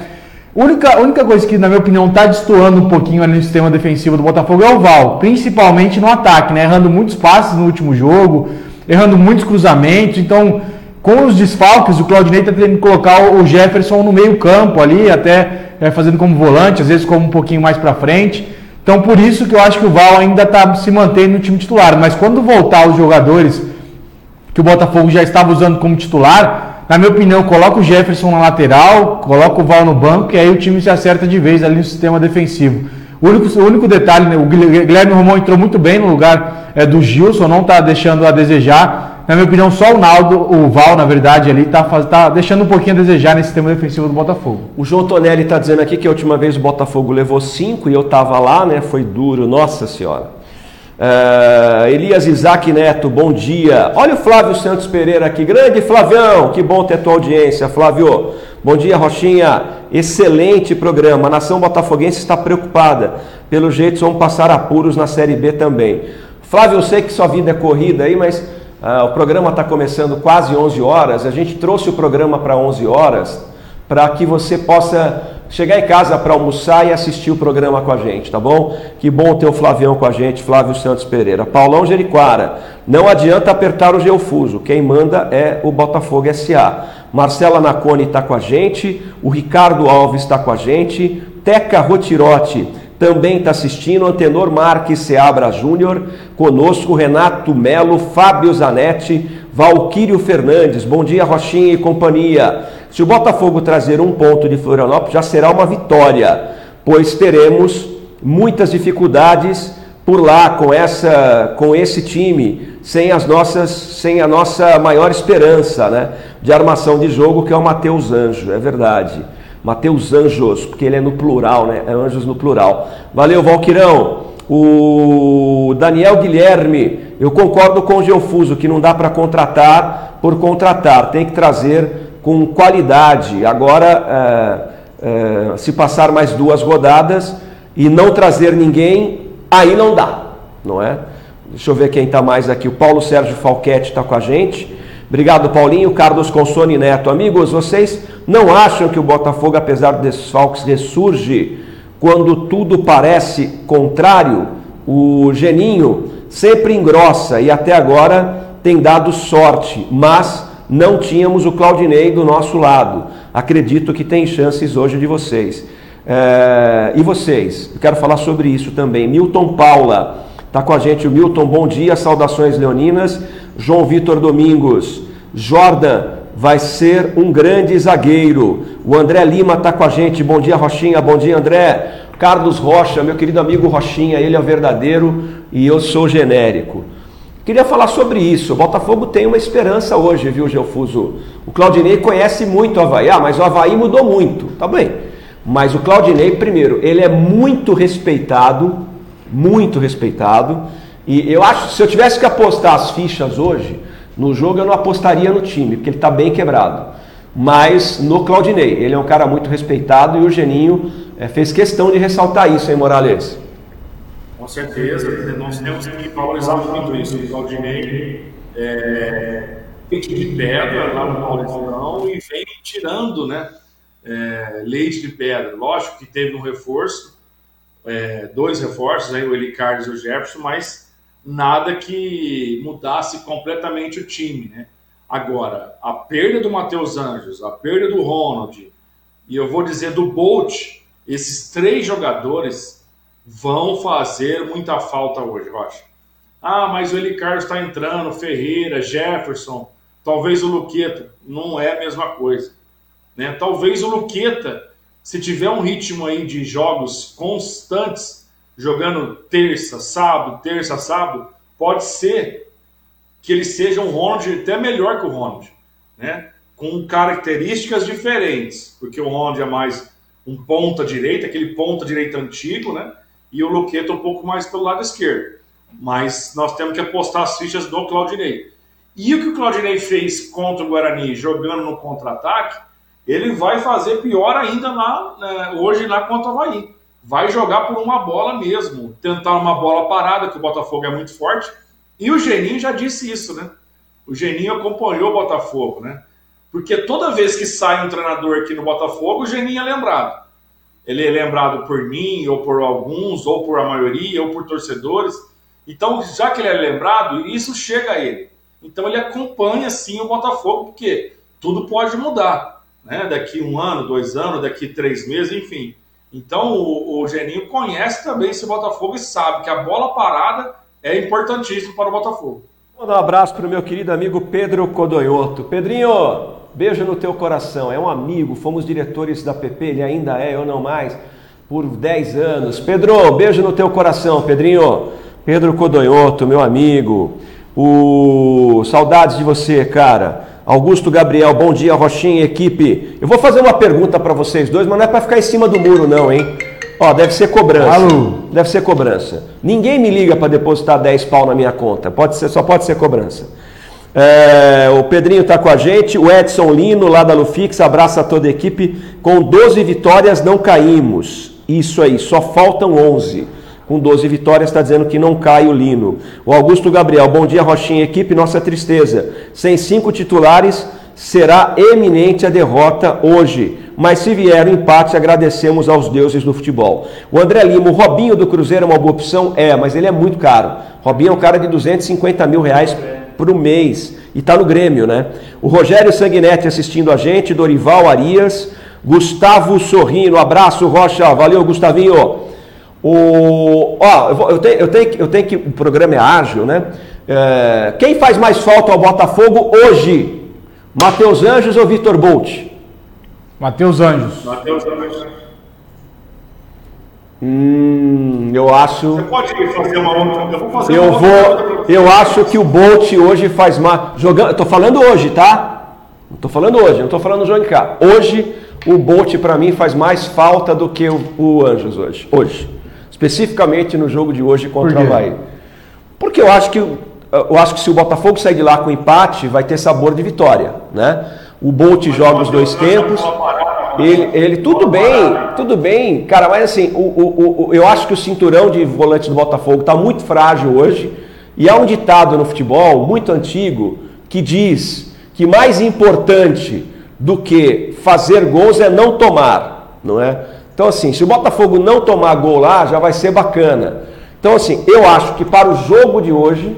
Speaker 10: Única, única coisa que, na minha opinião, está destoando um pouquinho ali no sistema defensivo do Botafogo é o Val, principalmente no ataque, né? Errando muitos passes no último jogo, errando muitos cruzamentos. Então, com os desfalques, o Claudinei está tendo que colocar o Jefferson no meio-campo ali, até é, fazendo como volante, às vezes como um pouquinho mais para frente. Então, por isso que eu acho que o Val ainda está se mantendo no time titular. Mas quando voltar os jogadores que o Botafogo já estava usando como titular, na minha opinião, coloca o Jefferson na lateral, coloca o Val no banco e aí o time se acerta de vez ali no sistema defensivo. O único, o único detalhe, né, o Guilherme Romão entrou muito bem no lugar é, do Gilson, não está deixando a desejar. Na minha opinião, só o Naldo, o Val, na verdade, ali está tá deixando um pouquinho a desejar nesse sistema defensivo do Botafogo.
Speaker 9: O João Tonelli está dizendo aqui que a última vez o Botafogo levou cinco e eu estava lá, né? Foi duro, nossa senhora. Uh, Elias Isaac Neto, bom dia. Olha o Flávio Santos Pereira aqui, grande Flavião, que bom ter tua audiência, Flávio. Bom dia, Rochinha. Excelente programa. A nação botafoguense está preocupada. Pelo jeito, vão passar apuros na Série B também. Flávio, eu sei que sua vida é corrida aí, mas ah, o programa está começando quase 11 horas. A gente trouxe o programa para 11 horas para que você possa chegar em casa para almoçar e assistir o programa com a gente, tá bom? Que bom ter o Flavião com a gente, Flávio Santos Pereira. Paulão Jeriquara, não adianta apertar o geofuso, quem manda é o Botafogo SA. Marcela Nacone está com a gente, o Ricardo Alves está com a gente, Teca Rotirote também está assistindo Antenor Marques Seabra Júnior, conosco Renato Melo, Fábio Zanetti, Valquírio Fernandes, bom dia Rochinha e companhia. Se o Botafogo trazer um ponto de Florianópolis, já será uma vitória, pois teremos muitas dificuldades por lá com essa com esse time, sem as nossas sem a nossa maior esperança, né, de armação de jogo, que é o Matheus Anjo, é verdade. Mateus Anjos, porque ele é no plural, né? É anjos no plural. Valeu, Valquirão. O Daniel Guilherme, eu concordo com o Geofuso que não dá para contratar por contratar, tem que trazer com qualidade. Agora, é, é, se passar mais duas rodadas e não trazer ninguém, aí não dá, não é? Deixa eu ver quem está mais aqui. O Paulo Sérgio Falquete está com a gente. Obrigado, Paulinho. Carlos Consone Neto. Amigos, vocês não acham que o Botafogo, apesar dos desfalques, ressurge quando tudo parece contrário? O Geninho sempre engrossa e até agora tem dado sorte, mas não tínhamos o Claudinei do nosso lado. Acredito que tem chances hoje de vocês. É, e vocês? Eu quero falar sobre isso também. Milton Paula está com a gente. O Milton, bom dia, saudações leoninas. João Vitor Domingos. Jordan vai ser um grande zagueiro. O André Lima está com a gente. Bom dia, Rochinha. Bom dia, André. Carlos Rocha, meu querido amigo Rochinha, ele é verdadeiro e eu sou genérico. Queria falar sobre isso. O Botafogo tem uma esperança hoje, viu, Geofuso? O Claudinei conhece muito o Havaí. Ah, mas o Havaí mudou muito. Tá bem. Mas o Claudinei, primeiro, ele é muito respeitado, muito respeitado. E eu acho, se eu tivesse que apostar as fichas hoje no jogo, eu não apostaria no time, porque ele está bem quebrado. Mas no Claudinei, ele é um cara muito respeitado e o Geninho é, fez questão de ressaltar isso, hein, Morales?
Speaker 11: Com certeza, nós temos que valorizar muito isso. O Claudinei é, peito de pedra lá no Paulistão e vem tirando né, é, leite de pedra. Lógico que teve um reforço, é, dois reforços, aí, o Eli Carlos e o Jefferson, mas nada que mudasse completamente o time, né? Agora, a perda do Matheus Anjos, a perda do Ronald e eu vou dizer do Bolt, esses três jogadores vão fazer muita falta hoje, Rocha. Ah, mas o Eli Carlos está entrando, Ferreira, Jefferson, talvez o Luqueta. Não é a mesma coisa. Né? Talvez o Luqueta, se tiver um ritmo aí de jogos constantes, jogando terça, sábado, terça, sábado, pode ser que ele seja um Ronald até melhor que o Ronald, né? Com características diferentes, porque o Ronald é mais um ponta direita, aquele ponta direita antigo, né? E o Luqueta um pouco mais pelo lado esquerdo. Mas nós temos que apostar as fichas do Claudinei. E o que o Claudinei fez contra o Guarani, jogando no contra-ataque, ele vai fazer pior ainda na, né, hoje lá contra o Havaí vai jogar por uma bola mesmo, tentar uma bola parada, que o Botafogo é muito forte. E o Geninho já disse isso, né? O Geninho acompanhou o Botafogo, né? Porque toda vez que sai um treinador aqui no Botafogo, o Geninho é lembrado. Ele é lembrado por mim, ou por alguns, ou por a maioria, ou por torcedores. Então, já que ele é lembrado, isso chega a ele. Então, ele acompanha sim o Botafogo, porque tudo pode mudar, né? Daqui um ano, dois anos, daqui três meses, enfim. Então, o, o Geninho conhece também esse Botafogo e sabe que a bola parada é importantíssimo para o Botafogo.
Speaker 9: Dar um abraço para o meu querido amigo Pedro Codonhoto. Pedrinho, beijo no teu coração. É um amigo, fomos diretores da PP, ele ainda é, eu não mais, por 10 anos. Pedro, beijo no teu coração, Pedrinho. Pedro Codonhoto, meu amigo. O saudades de você, cara. Augusto Gabriel, bom dia, Rochinha, equipe. Eu vou fazer uma pergunta para vocês dois, mas não é para ficar em cima do muro, não, hein? Ó, deve ser cobrança.
Speaker 10: Alô.
Speaker 9: Deve ser cobrança. Ninguém me liga para depositar 10 pau na minha conta. Pode ser, só pode ser cobrança. É, o Pedrinho está com a gente, o Edson Lino, lá da Lufix, abraça toda a equipe. Com 12 vitórias não caímos. Isso aí, só faltam 11 com 12 vitórias, está dizendo que não cai o Lino. O Augusto Gabriel, bom dia, Rochinha, equipe, nossa tristeza. Sem cinco titulares, será eminente a derrota hoje. Mas se vier o empate, agradecemos aos deuses do futebol. O André Lima, o Robinho do Cruzeiro é uma boa opção? É, mas ele é muito caro. Robinho é um cara de 250 mil reais por um mês. E está no Grêmio, né? O Rogério Sanguinetti assistindo a gente, Dorival Arias, Gustavo Sorrino, abraço, Rocha, valeu, Gustavinho. O, ó, eu, tenho, eu, tenho, que- eu tenho que. O programa é ágil, né? É, quem faz mais falta ao Botafogo hoje? Matheus Anjos ou Vitor Bolt?
Speaker 10: Matheus Anjos.
Speaker 11: Matheus Anjos.
Speaker 9: Hum, eu acho.
Speaker 11: Você pode fazer uma outra. Eu vou fazer
Speaker 9: Eu
Speaker 11: uma outra
Speaker 9: vou. Eu acho que o Bolt hoje faz mais. Jogando, eu tô falando hoje, tá? Não tô falando hoje, não tô falando de cá. Hoje, o Bolt para mim faz mais falta do que o, o Anjos hoje. Hoje. Especificamente no jogo de hoje contra
Speaker 10: Por
Speaker 9: o? Havaí. Porque eu acho que eu acho que se o Botafogo sair de lá com empate, vai ter sabor de vitória, né? O Bolt joga os dois tempos. Ele, ele- tudo bem, tudo bem, cara, mas assim, o, o- o- eu acho que o cinturão de volante do Botafogo está muito frágil hoje. E há um ditado no futebol muito antigo que diz que mais importante do que fazer gols é não tomar, não é? Então assim, se o Botafogo não tomar gol lá, já vai ser bacana. Então assim, eu acho que para o jogo de hoje,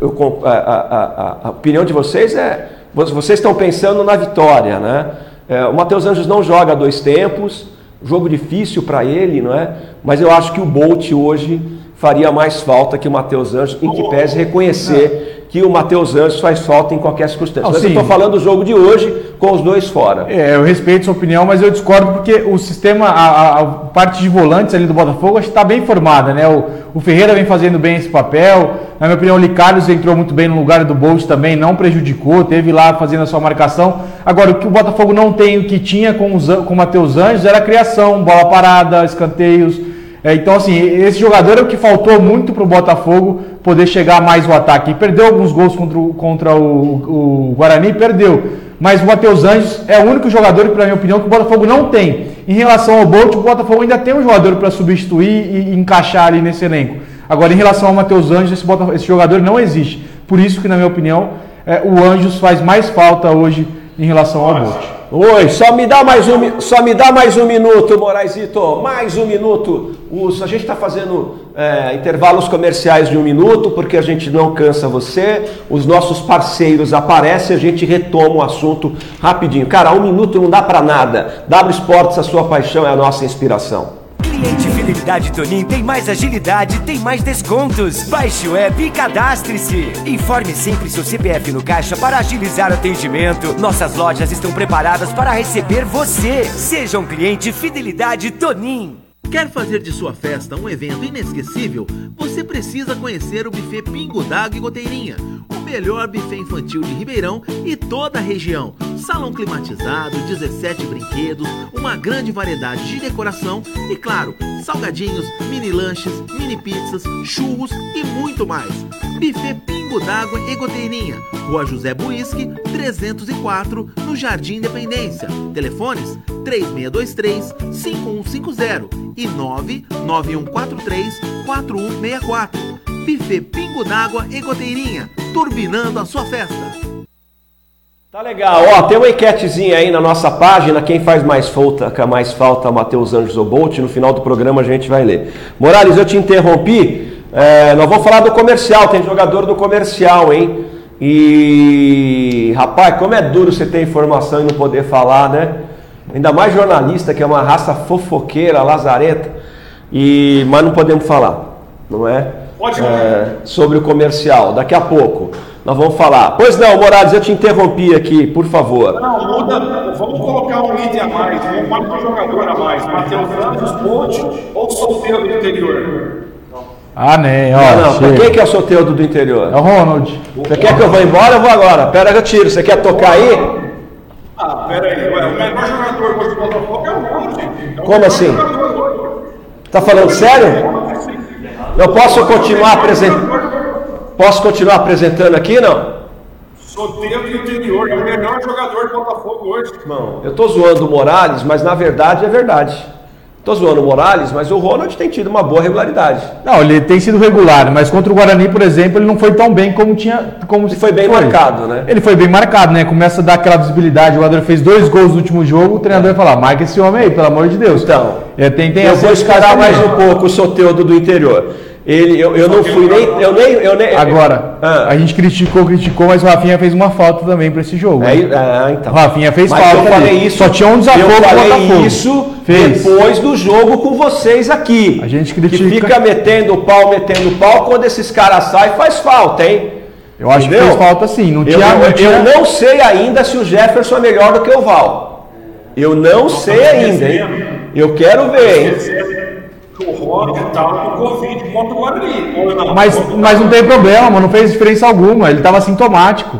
Speaker 9: eu a, a- a- a opinião de vocês é. vo- Vocês estão pensando na vitória, né? É, o Matheus Anjos não joga dois tempos, jogo difícil para ele, não é? Mas eu acho que o Bolt hoje faria mais falta que o Matheus Anjos, em que pese reconhecer que o Matheus Anjos faz falta em qualquer circunstância.
Speaker 10: Não,
Speaker 9: mas eu
Speaker 10: sim.
Speaker 9: estou falando do jogo de hoje com os dois fora.
Speaker 10: É, eu respeito sua opinião, mas eu discordo porque o sistema, a, a- parte de volantes ali do Botafogo, acho que está bem formada, né? O, o Ferreira vem fazendo bem esse papel. Na minha opinião, o Licários entrou muito bem no lugar do Bolt também, não prejudicou, teve lá fazendo a sua marcação. Agora, o que o Botafogo não tem, o que tinha com, os, com o Matheus Anjos, era a criação, bola parada, escanteios. É, então, assim, esse jogador é o que faltou muito para o Botafogo poder chegar mais o ataque. Perdeu alguns gols contra o, contra o, o Guarani, perdeu. Mas o Matheus Anjos é o único jogador, para minha opinião, que o Botafogo não tem. Em relação ao Bolt, o Botafogo ainda tem um jogador para substituir e, e encaixar ali nesse elenco. Agora, em relação ao Matheus Anjos, esse, Botafogo- esse jogador não existe. Por isso que, na minha opinião, é, o Anjos faz mais falta hoje em relação ao Bolt.
Speaker 9: Oi, só me dá mais um, só me dá mais um minuto, Moraizito, mais um minuto. A gente está fazendo é, intervalos comerciais de um minuto porque a gente não cansa você. Os nossos parceiros aparecem, a gente retoma o assunto rapidinho. Cara, um minuto não dá para nada. W Sports, a sua paixão é a nossa inspiração.
Speaker 8: Cliente Fidelidade Tonin tem mais agilidade, tem mais descontos. Baixe o app e cadastre-se. Informe sempre seu CPF no caixa para agilizar o atendimento. Nossas lojas estão preparadas para receber você. Seja um cliente Fidelidade Tonin.
Speaker 20: Quer fazer de sua festa um evento inesquecível? Você precisa conhecer o buffet Pingo d'Água e Goteirinha, o melhor buffet infantil de Ribeirão e toda a região. Salão climatizado, 17 brinquedos, uma grande variedade de decoração e, claro, salgadinhos, mini lanches, mini pizzas, churros e muito mais. Buffet Pingo d'Água e Goteirinha, Rua José Buisque, 304, no Jardim Independência. Telefones 3623-5150 e 99143-4164. Buffet Pingo d'Água e Goteirinha, turbinando a sua festa.
Speaker 9: Tá legal. Ó, tem uma enquetezinha aí na nossa página. Quem faz mais falta, mais falta Matheus Anjos Bolt? No final do programa a gente vai ler. Morales, eu te interrompi. É, nós vamos falar do comercial. Tem jogador do comercial, hein? E rapaz, como é duro você ter informação e não poder falar, né? Ainda mais jornalista, que é uma raça fofoqueira, lazareta. E mas não podemos falar, não é?
Speaker 11: Pode
Speaker 9: é, sobre o comercial. Daqui a pouco nós vamos falar. Pois não, Morales, eu te interrompi aqui, por favor.
Speaker 11: Não, muda. Vamos colocar um item a mais, um mais um jogador a mais. Matheus Anjos, Bolt ou solteiro do interior?
Speaker 10: Ah, nem, ó.
Speaker 9: Não, não,
Speaker 10: chega.
Speaker 9: quem que é o sorteio do interior?
Speaker 10: É o Ronald.
Speaker 9: Você quer que eu vá embora? Eu vou agora. Pera que eu tiro. Você quer tocar aí?
Speaker 11: Ah, pera aí. Ué, o melhor jogador hoje do Botafogo é o Ronald. É o
Speaker 9: Como assim?
Speaker 11: jogador.
Speaker 9: Tá falando sério? Eu posso continuar apresentando? Posso continuar apresentando aqui, não?
Speaker 11: Solteiro do interior, é o melhor jogador do Botafogo hoje.
Speaker 9: Não. Eu tô zoando o Morales, mas na verdade é verdade. Tô zoando o Morales, mas o Ronald tem tido uma boa regularidade.
Speaker 10: Não, ele tem sido regular, mas contra o Guarani, por exemplo, ele não foi tão bem como tinha. Como ele
Speaker 9: foi bem marcado, né?
Speaker 10: Ele foi bem marcado, né? Começa a dar aquela visibilidade. O jogador fez dois gols no último jogo, o treinador vai falar: marca esse homem aí, pelo amor de Deus.
Speaker 9: Então,
Speaker 10: é, tem, tem
Speaker 9: eu vou
Speaker 10: também.
Speaker 9: mais um pouco o Soteudo do interior. Ele, eu, eu não fui nem. Eu nem, eu nem
Speaker 10: Agora,
Speaker 9: Ah.
Speaker 10: a gente criticou, criticou, mas o Rafinha fez uma falta também pra esse jogo.
Speaker 9: É,
Speaker 10: né?
Speaker 9: é, então.
Speaker 10: O Rafinha fez
Speaker 9: Mas
Speaker 10: falta.
Speaker 9: eu falei
Speaker 10: ali.
Speaker 9: isso.
Speaker 10: Só tinha um desafio
Speaker 9: Eu falei
Speaker 10: Botafogo.
Speaker 9: isso
Speaker 10: Fez.
Speaker 9: depois do jogo com vocês aqui.
Speaker 10: A gente
Speaker 9: Que
Speaker 10: critica.
Speaker 9: fica metendo pau, metendo pau. Quando esses caras saem, faz falta, hein?
Speaker 10: Eu acho que
Speaker 9: Entendeu?
Speaker 10: fez falta sim. Não
Speaker 9: Eu,
Speaker 10: tinha, não
Speaker 9: eu-
Speaker 10: tinha...
Speaker 9: eu não sei ainda se o Jefferson é melhor do que o Val. Eu não sei ainda, hein? Eu quero ver, hein?
Speaker 11: O Ronald estava com Covid contra o Guarani. ou não?
Speaker 10: Mas, mas não tem problema, mano, não fez diferença alguma. Ele tava sintomático.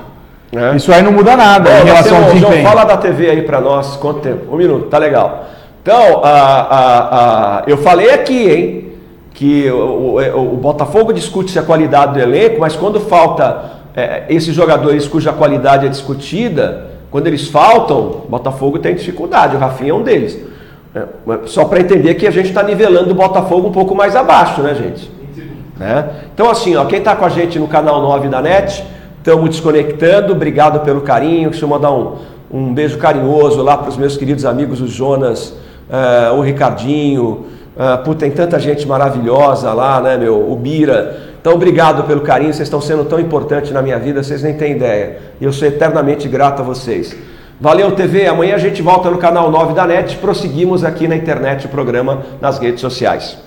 Speaker 10: Isso aí não muda nada em relação ao
Speaker 9: temos- João, fala da TV aí pra nós. Quanto tempo? Um minuto, tá legal. Então, a, a, a- eu falei aqui, hein? Que o, o- o Botafogo discute-se a qualidade do elenco, mas quando falta é, esses jogadores cuja qualidade é discutida, quando eles faltam, o Botafogo tem dificuldade. O Rafinha é um deles. É, só para entender que a gente está nivelando o Botafogo um pouco mais abaixo, né, gente? Né? Então, assim, ó, quem está com a gente no canal 9 da NET, estamos desconectando. Obrigado pelo carinho. Deixa eu mandar um, um beijo carinhoso lá para os meus queridos amigos, o Jonas, eh, o Ricardinho. Uh, pô, tem tanta gente maravilhosa lá, né, meu? O Bira. Então, obrigado pelo carinho. Vocês estão sendo tão importantes na minha vida, vocês nem têm ideia. E eu sou eternamente grato a vocês. Valeu, TV. Amanhã a gente volta no canal 9 da NET. Prosseguimos aqui na internet o programa nas redes sociais.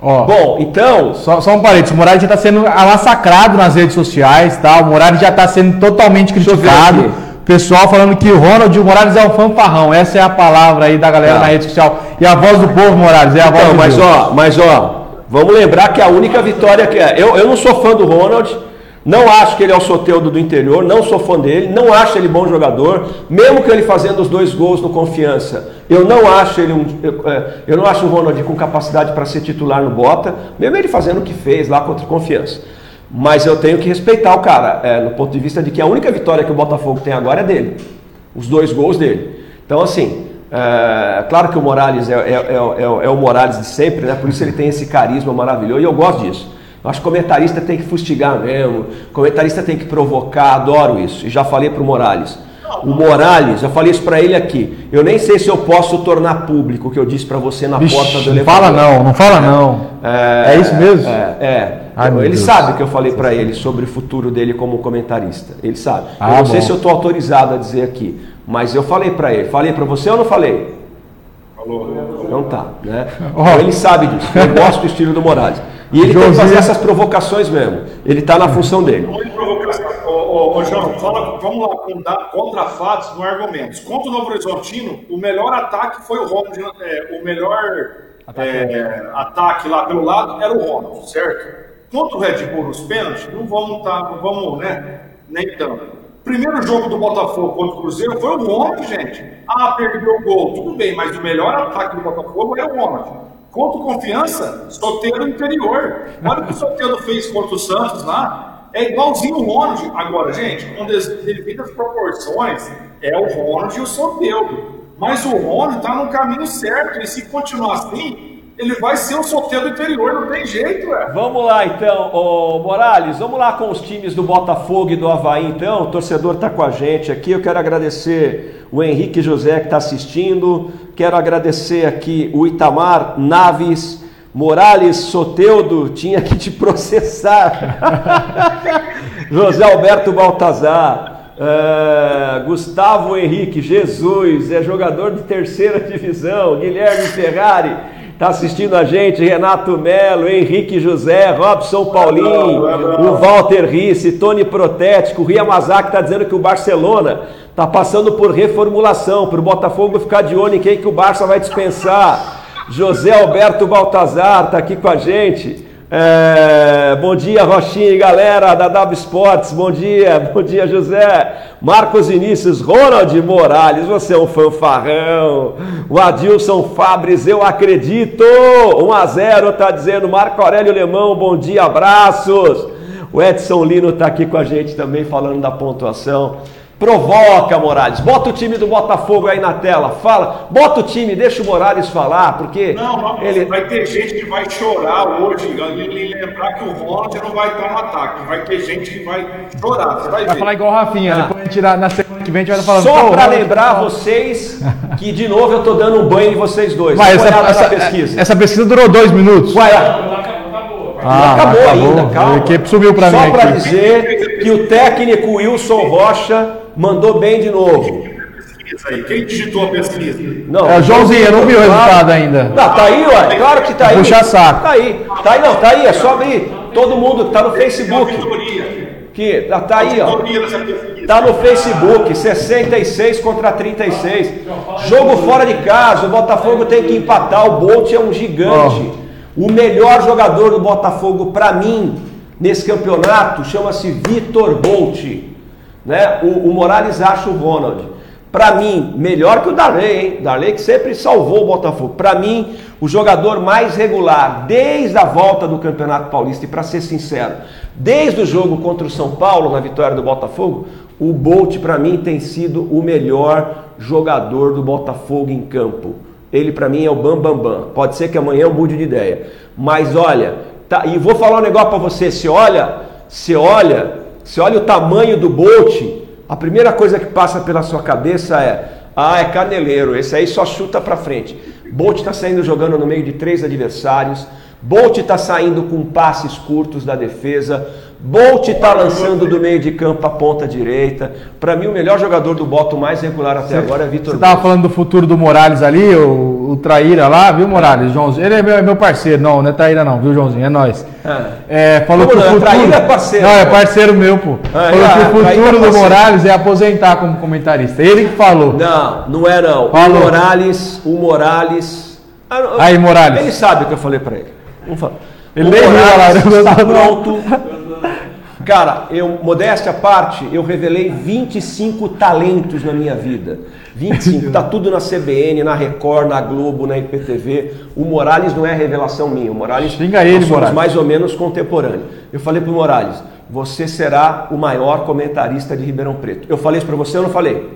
Speaker 10: Ó,
Speaker 9: Bom, então.
Speaker 10: Só, só um parênteses, o Morales já está sendo massacrado nas redes sociais, tá? O Morales já está sendo totalmente criticado. Pessoal falando que o Ronald Morales é um fanfarrão. Essa é a palavra aí da galera na rede social. E a voz do povo, Morales, é a voz
Speaker 9: Então,
Speaker 10: do
Speaker 9: mas
Speaker 10: Deus.
Speaker 9: ó, mas ó, vamos lembrar que a única vitória que é. Eu, eu não sou fã do Ronald, não acho que ele é o Soteudo do interior, não sou fã dele, não acho ele bom jogador, mesmo que ele fazendo os dois gols no confiança. Eu não acho ele um. Eu, é, eu não acho o Ronald com capacidade para ser titular no Bota, mesmo ele fazendo o que fez lá contra o confiança. Mas eu tenho que respeitar o cara, é, no ponto de vista de que a única vitória que o Botafogo tem agora é dele. Os dois gols dele. Então, assim, é, claro que o Morales é, é- é- é- é o Morales de sempre, né? Por isso ele tem esse carisma maravilhoso e eu gosto disso. Eu acho que comentarista tem que fustigar mesmo, comentarista tem que provocar, adoro isso. E já falei pro Morales. O Morales, já falei isso para ele aqui. Eu nem sei se eu posso tornar público o que eu disse para você na
Speaker 10: Vixe,
Speaker 9: porta do
Speaker 10: não
Speaker 9: elevador.
Speaker 10: fala não, não fala não.
Speaker 9: É,
Speaker 10: É isso mesmo?
Speaker 9: É, é.
Speaker 10: Ai, meu
Speaker 9: ele
Speaker 10: Deus.
Speaker 9: sabe que eu falei para ele sobre o futuro dele como comentarista. Ele sabe.
Speaker 10: Ah,
Speaker 9: eu não sei
Speaker 10: bom.
Speaker 9: se eu estou autorizado a dizer aqui, mas eu falei para ele. Falei para você ou não falei?
Speaker 11: Falou.
Speaker 9: Não tá, né? Então ele sabe disso. Eu gosto do estilo do Morales. E ele tem que fazer essas provocações mesmo. Ele está na função dele.
Speaker 11: Ô, João, fala, vamos lá, com da- contra fatos, não argumentos. Contra o Novo Horizontino, o melhor ataque foi o Ronald. é, o melhor é, ataque lá pelo lado era o Ronald, certo? Contra o Red Bull nos pênaltis, não vamos, tá, não vamos, né? Nem tanto. Primeiro jogo do Botafogo contra o Cruzeiro foi o Ronald, gente. Ah, perdeu o gol, tudo bem, mas o melhor ataque do Botafogo era o Ronald. Contra o Confiança, Soteiro interior. Olha o que o Soteiro fez contra o Santos lá. É igualzinho o Ronald. Agora, gente, com devidas proporções, é o Ronald e o Soteldo. Mas o Ronald está no caminho certo. E se continuar assim, ele vai ser o sorteio do interior, não tem jeito, ué.
Speaker 9: Vamos lá então, ô Morales, vamos lá com os times do Botafogo e do Havaí então. O torcedor está com a gente aqui. Eu quero agradecer o Henrique José que está assistindo. Quero agradecer aqui o Itamar Naves. Morales Soteudo tinha que te processar. José Alberto Baltazar. Uh, Gustavo Henrique, Jesus, é jogador de terceira divisão. Guilherme Ferrari, está assistindo a gente. Renato Melo, Henrique José, Robson Paulinho, o Walter Risse, Tony Protético, o Ria Mazak está dizendo que o Barcelona está passando por reformulação, para o Botafogo ficar de olho em quem que o Barça vai dispensar. José Alberto Baltazar está aqui com a gente. É, bom dia, Rochinha e galera da W Sports. Bom dia, bom dia, José. Marcos Vinícius, Ronald Morales, você é um fanfarrão. O Adilson Fabres, eu acredito. 1 a 0 tá dizendo. Marco Aurélio Lemão, bom dia, abraços. O Edson Lino está aqui com a gente também falando da pontuação. Provoca, Morales. Bota o time do Botafogo aí na tela. Fala. Bota o time, deixa o Morales falar, porque.
Speaker 11: Não, não ele... vai ter gente que vai chorar hoje e lembrar que o Ronald não vai estar no ataque. Vai ter gente que vai chorar. Você vai,
Speaker 10: vai
Speaker 11: ver.
Speaker 10: falar igual o Rafinha. Ah. Depois a gente, na semana que vem a gente vai
Speaker 9: falando. Só para lembrar vocês que, de novo, eu tô dando um banho em vocês dois.
Speaker 10: Vai, essa, essa, pesquisa. essa pesquisa durou dois minutos.
Speaker 9: Vai,
Speaker 10: ah,
Speaker 9: acabou, acabou ainda, calma.
Speaker 10: Sumiu pra
Speaker 9: Só
Speaker 10: mim
Speaker 9: para dizer que o técnico Wilson Rocha mandou bem de novo.
Speaker 11: Quem digitou a pesquisa?
Speaker 10: Não, é, Joãozinho, eu não vi o resultado ainda.
Speaker 9: Tá, tá aí, ué. Claro que tá aí.
Speaker 10: Puxa saco.
Speaker 9: Tá aí. Tá aí, não, tá aí. É só abrir. Todo mundo que tá no Facebook. Que tá, tá aí, ó. Tá no Facebook, 66 contra 36. Jogo fora de casa, o Botafogo tem que empatar. O Bolt é um gigante. O melhor jogador do Botafogo, para mim, nesse campeonato, chama-se Vitor Bolt. Né? O, o Morales acha o Ronald. Para mim, melhor que o Darley, hein? Darley que sempre salvou o Botafogo. Para mim, o jogador mais regular desde a volta do Campeonato Paulista, e para ser sincero, desde o jogo contra o São Paulo, na vitória do Botafogo, o Bolt para mim tem sido o melhor jogador do Botafogo em campo. Ele para mim é o bam bam bam. Pode ser que amanhã eu mude de ideia. Mas olha, tá, e vou falar um negócio para você, se olha, se olha você olha o tamanho do Bolt, a primeira coisa que passa pela sua cabeça é: ah, é caneleiro, esse aí só chuta para frente. Bolt está saindo jogando no meio de três adversários. Bolt está saindo com passes curtos da defesa. Bolt está lançando do meio de campo a ponta direita. Para mim, o melhor jogador do Boto mais regular até agora é Vitor
Speaker 10: Você estava falando do futuro do Morales ali, o, o Traíra lá, viu, Morales? Joãozinho. Ele é meu, é meu parceiro, não, não é Traíra não, viu, Joãozinho? É nós. É, falou
Speaker 9: Como
Speaker 10: que o futuro...
Speaker 9: Traíra é parceiro.
Speaker 10: Não, é parceiro meu, pô.
Speaker 9: Ah,
Speaker 10: falou
Speaker 9: é,
Speaker 10: que o futuro
Speaker 9: é
Speaker 10: do Morales é aposentar como comentarista. Ele que falou.
Speaker 9: Não, não é não.
Speaker 10: Falou.
Speaker 9: O Morales, o Morales. Ah,
Speaker 10: Aí, Morales.
Speaker 9: Ele sabe o que eu falei para ele. Vamos falar.
Speaker 10: Ele
Speaker 9: o Morales está pronto. Cara, eu, modéstia à parte, eu revelei 25 talentos na minha vida. 25, tá tudo na CBN, na Record, na Globo, na IPTV. O Morales não é revelação minha, o Morales
Speaker 10: Xinga ele,
Speaker 9: nós
Speaker 10: Morales.
Speaker 9: mais ou menos contemporâneo. Eu falei pro Morales, você será o maior comentarista de Ribeirão Preto. Eu falei isso para você ou não falei?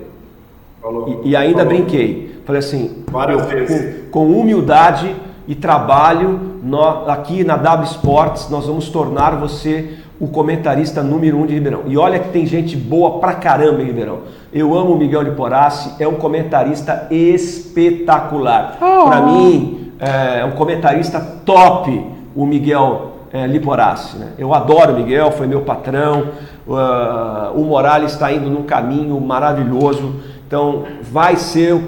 Speaker 11: Falou.
Speaker 9: E, e ainda
Speaker 11: Falou.
Speaker 9: brinquei. Falei assim, eu- com, com humildade e trabalho, nó- aqui na W Sports, nós vamos tornar você o comentarista número um de Ribeirão. E olha que tem gente boa pra caramba em Ribeirão. Eu amo o Miguel Liporassi, é um comentarista espetacular. Para mim, é um comentarista top, o Miguel é, Liporassi. Né? Eu adoro o Miguel, foi meu patrão. Ah, o Morales está indo num caminho maravilhoso. Então, vai ser o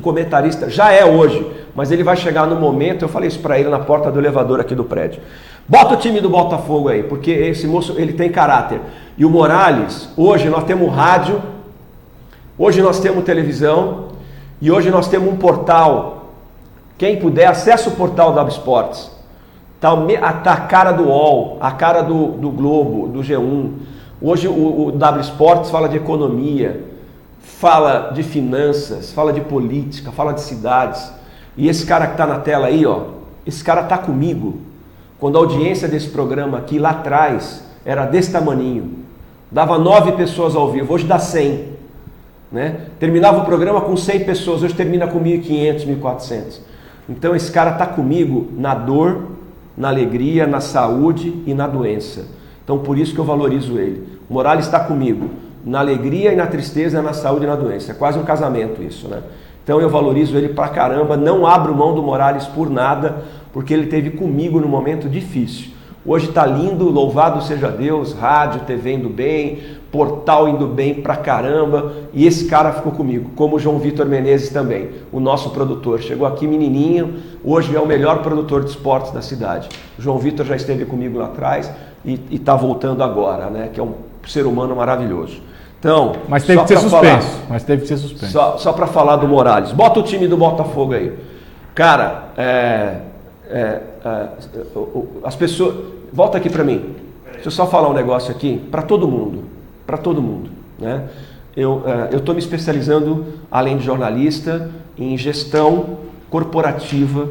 Speaker 9: comentarista, já é hoje, mas ele vai chegar no momento, eu falei isso para ele na porta do elevador aqui do prédio. Bota o time do Botafogo aí, porque esse moço, ele tem caráter. E o Morales, hoje nós temos rádio, hoje nós temos televisão, e hoje nós temos um portal. Quem puder, acesse o portal da Esportes. Tá, tá a cara do UOL, a cara do, do Globo, do G1. Hoje o, o W Esportes fala de economia, fala de finanças, fala de política, fala de cidades. E esse cara que está na tela aí, ó, esse cara tá comigo. Quando a audiência desse programa aqui lá atrás era desse tamaninho, dava nove pessoas ao vivo, hoje dá 100. Né? Terminava o programa com 100 pessoas, hoje termina com 1.500, 1.400. Então esse cara está comigo na dor, na alegria, na saúde e na doença. Então por isso que eu valorizo ele. O Morales está comigo na alegria e na tristeza, na saúde e na doença. É quase um casamento isso, né? Então eu valorizo ele pra caramba, não abro mão do Morales por nada, porque ele teve comigo no momento difícil. Hoje está lindo, louvado seja Deus, rádio, TV indo bem, portal indo bem pra caramba, e esse cara ficou comigo, como o João Vitor Menezes também, o nosso produtor. Chegou aqui menininho, hoje é o melhor produtor de esportes da cidade. O João Vitor já esteve comigo lá atrás e está voltando agora, né? Que é um ser humano maravilhoso. Então,
Speaker 10: mas teve que ser suspenso. Falar, mas teve que ser suspenso.
Speaker 9: Só, só para falar do Morales. Bota o time do Botafogo aí. Cara, é, é, é, as pessoas. Volta aqui para mim. Deixa eu só falar um negócio aqui para todo mundo. Para todo mundo. Né? Eu é, estou me especializando, além de jornalista, em gestão corporativa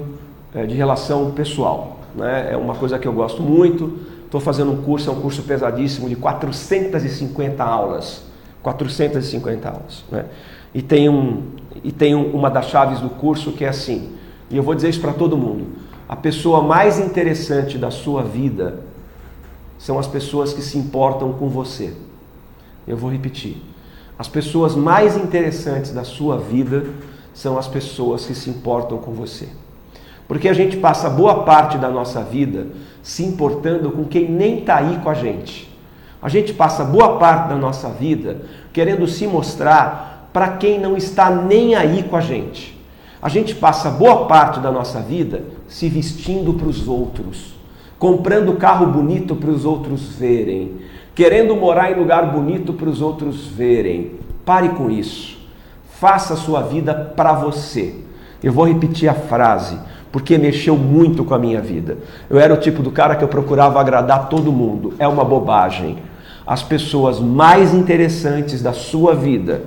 Speaker 9: é, de relação pessoal. Né? É uma coisa que eu gosto muito. Estou fazendo um curso, é um curso pesadíssimo de 450 aulas 450 aulas. Né? E tem, um, e tem um, uma das chaves do curso que é assim, e eu vou dizer isso para todo mundo: a pessoa mais interessante da sua vida são as pessoas que se importam com você. Eu vou repetir. As pessoas mais interessantes da sua vida são as pessoas que se importam com você. Porque a gente passa boa parte da nossa vida se importando com quem nem está aí com a gente. A gente passa boa parte da nossa vida querendo se mostrar para quem não está nem aí com a gente. A gente passa boa parte da nossa vida se vestindo para os outros, comprando carro bonito para os outros verem, querendo morar em lugar bonito para os outros verem. Pare com isso. Faça a sua vida para você. Eu vou repetir a frase porque mexeu muito com a minha vida. Eu era o tipo do cara que eu procurava agradar todo mundo. É uma bobagem. As pessoas mais interessantes da sua vida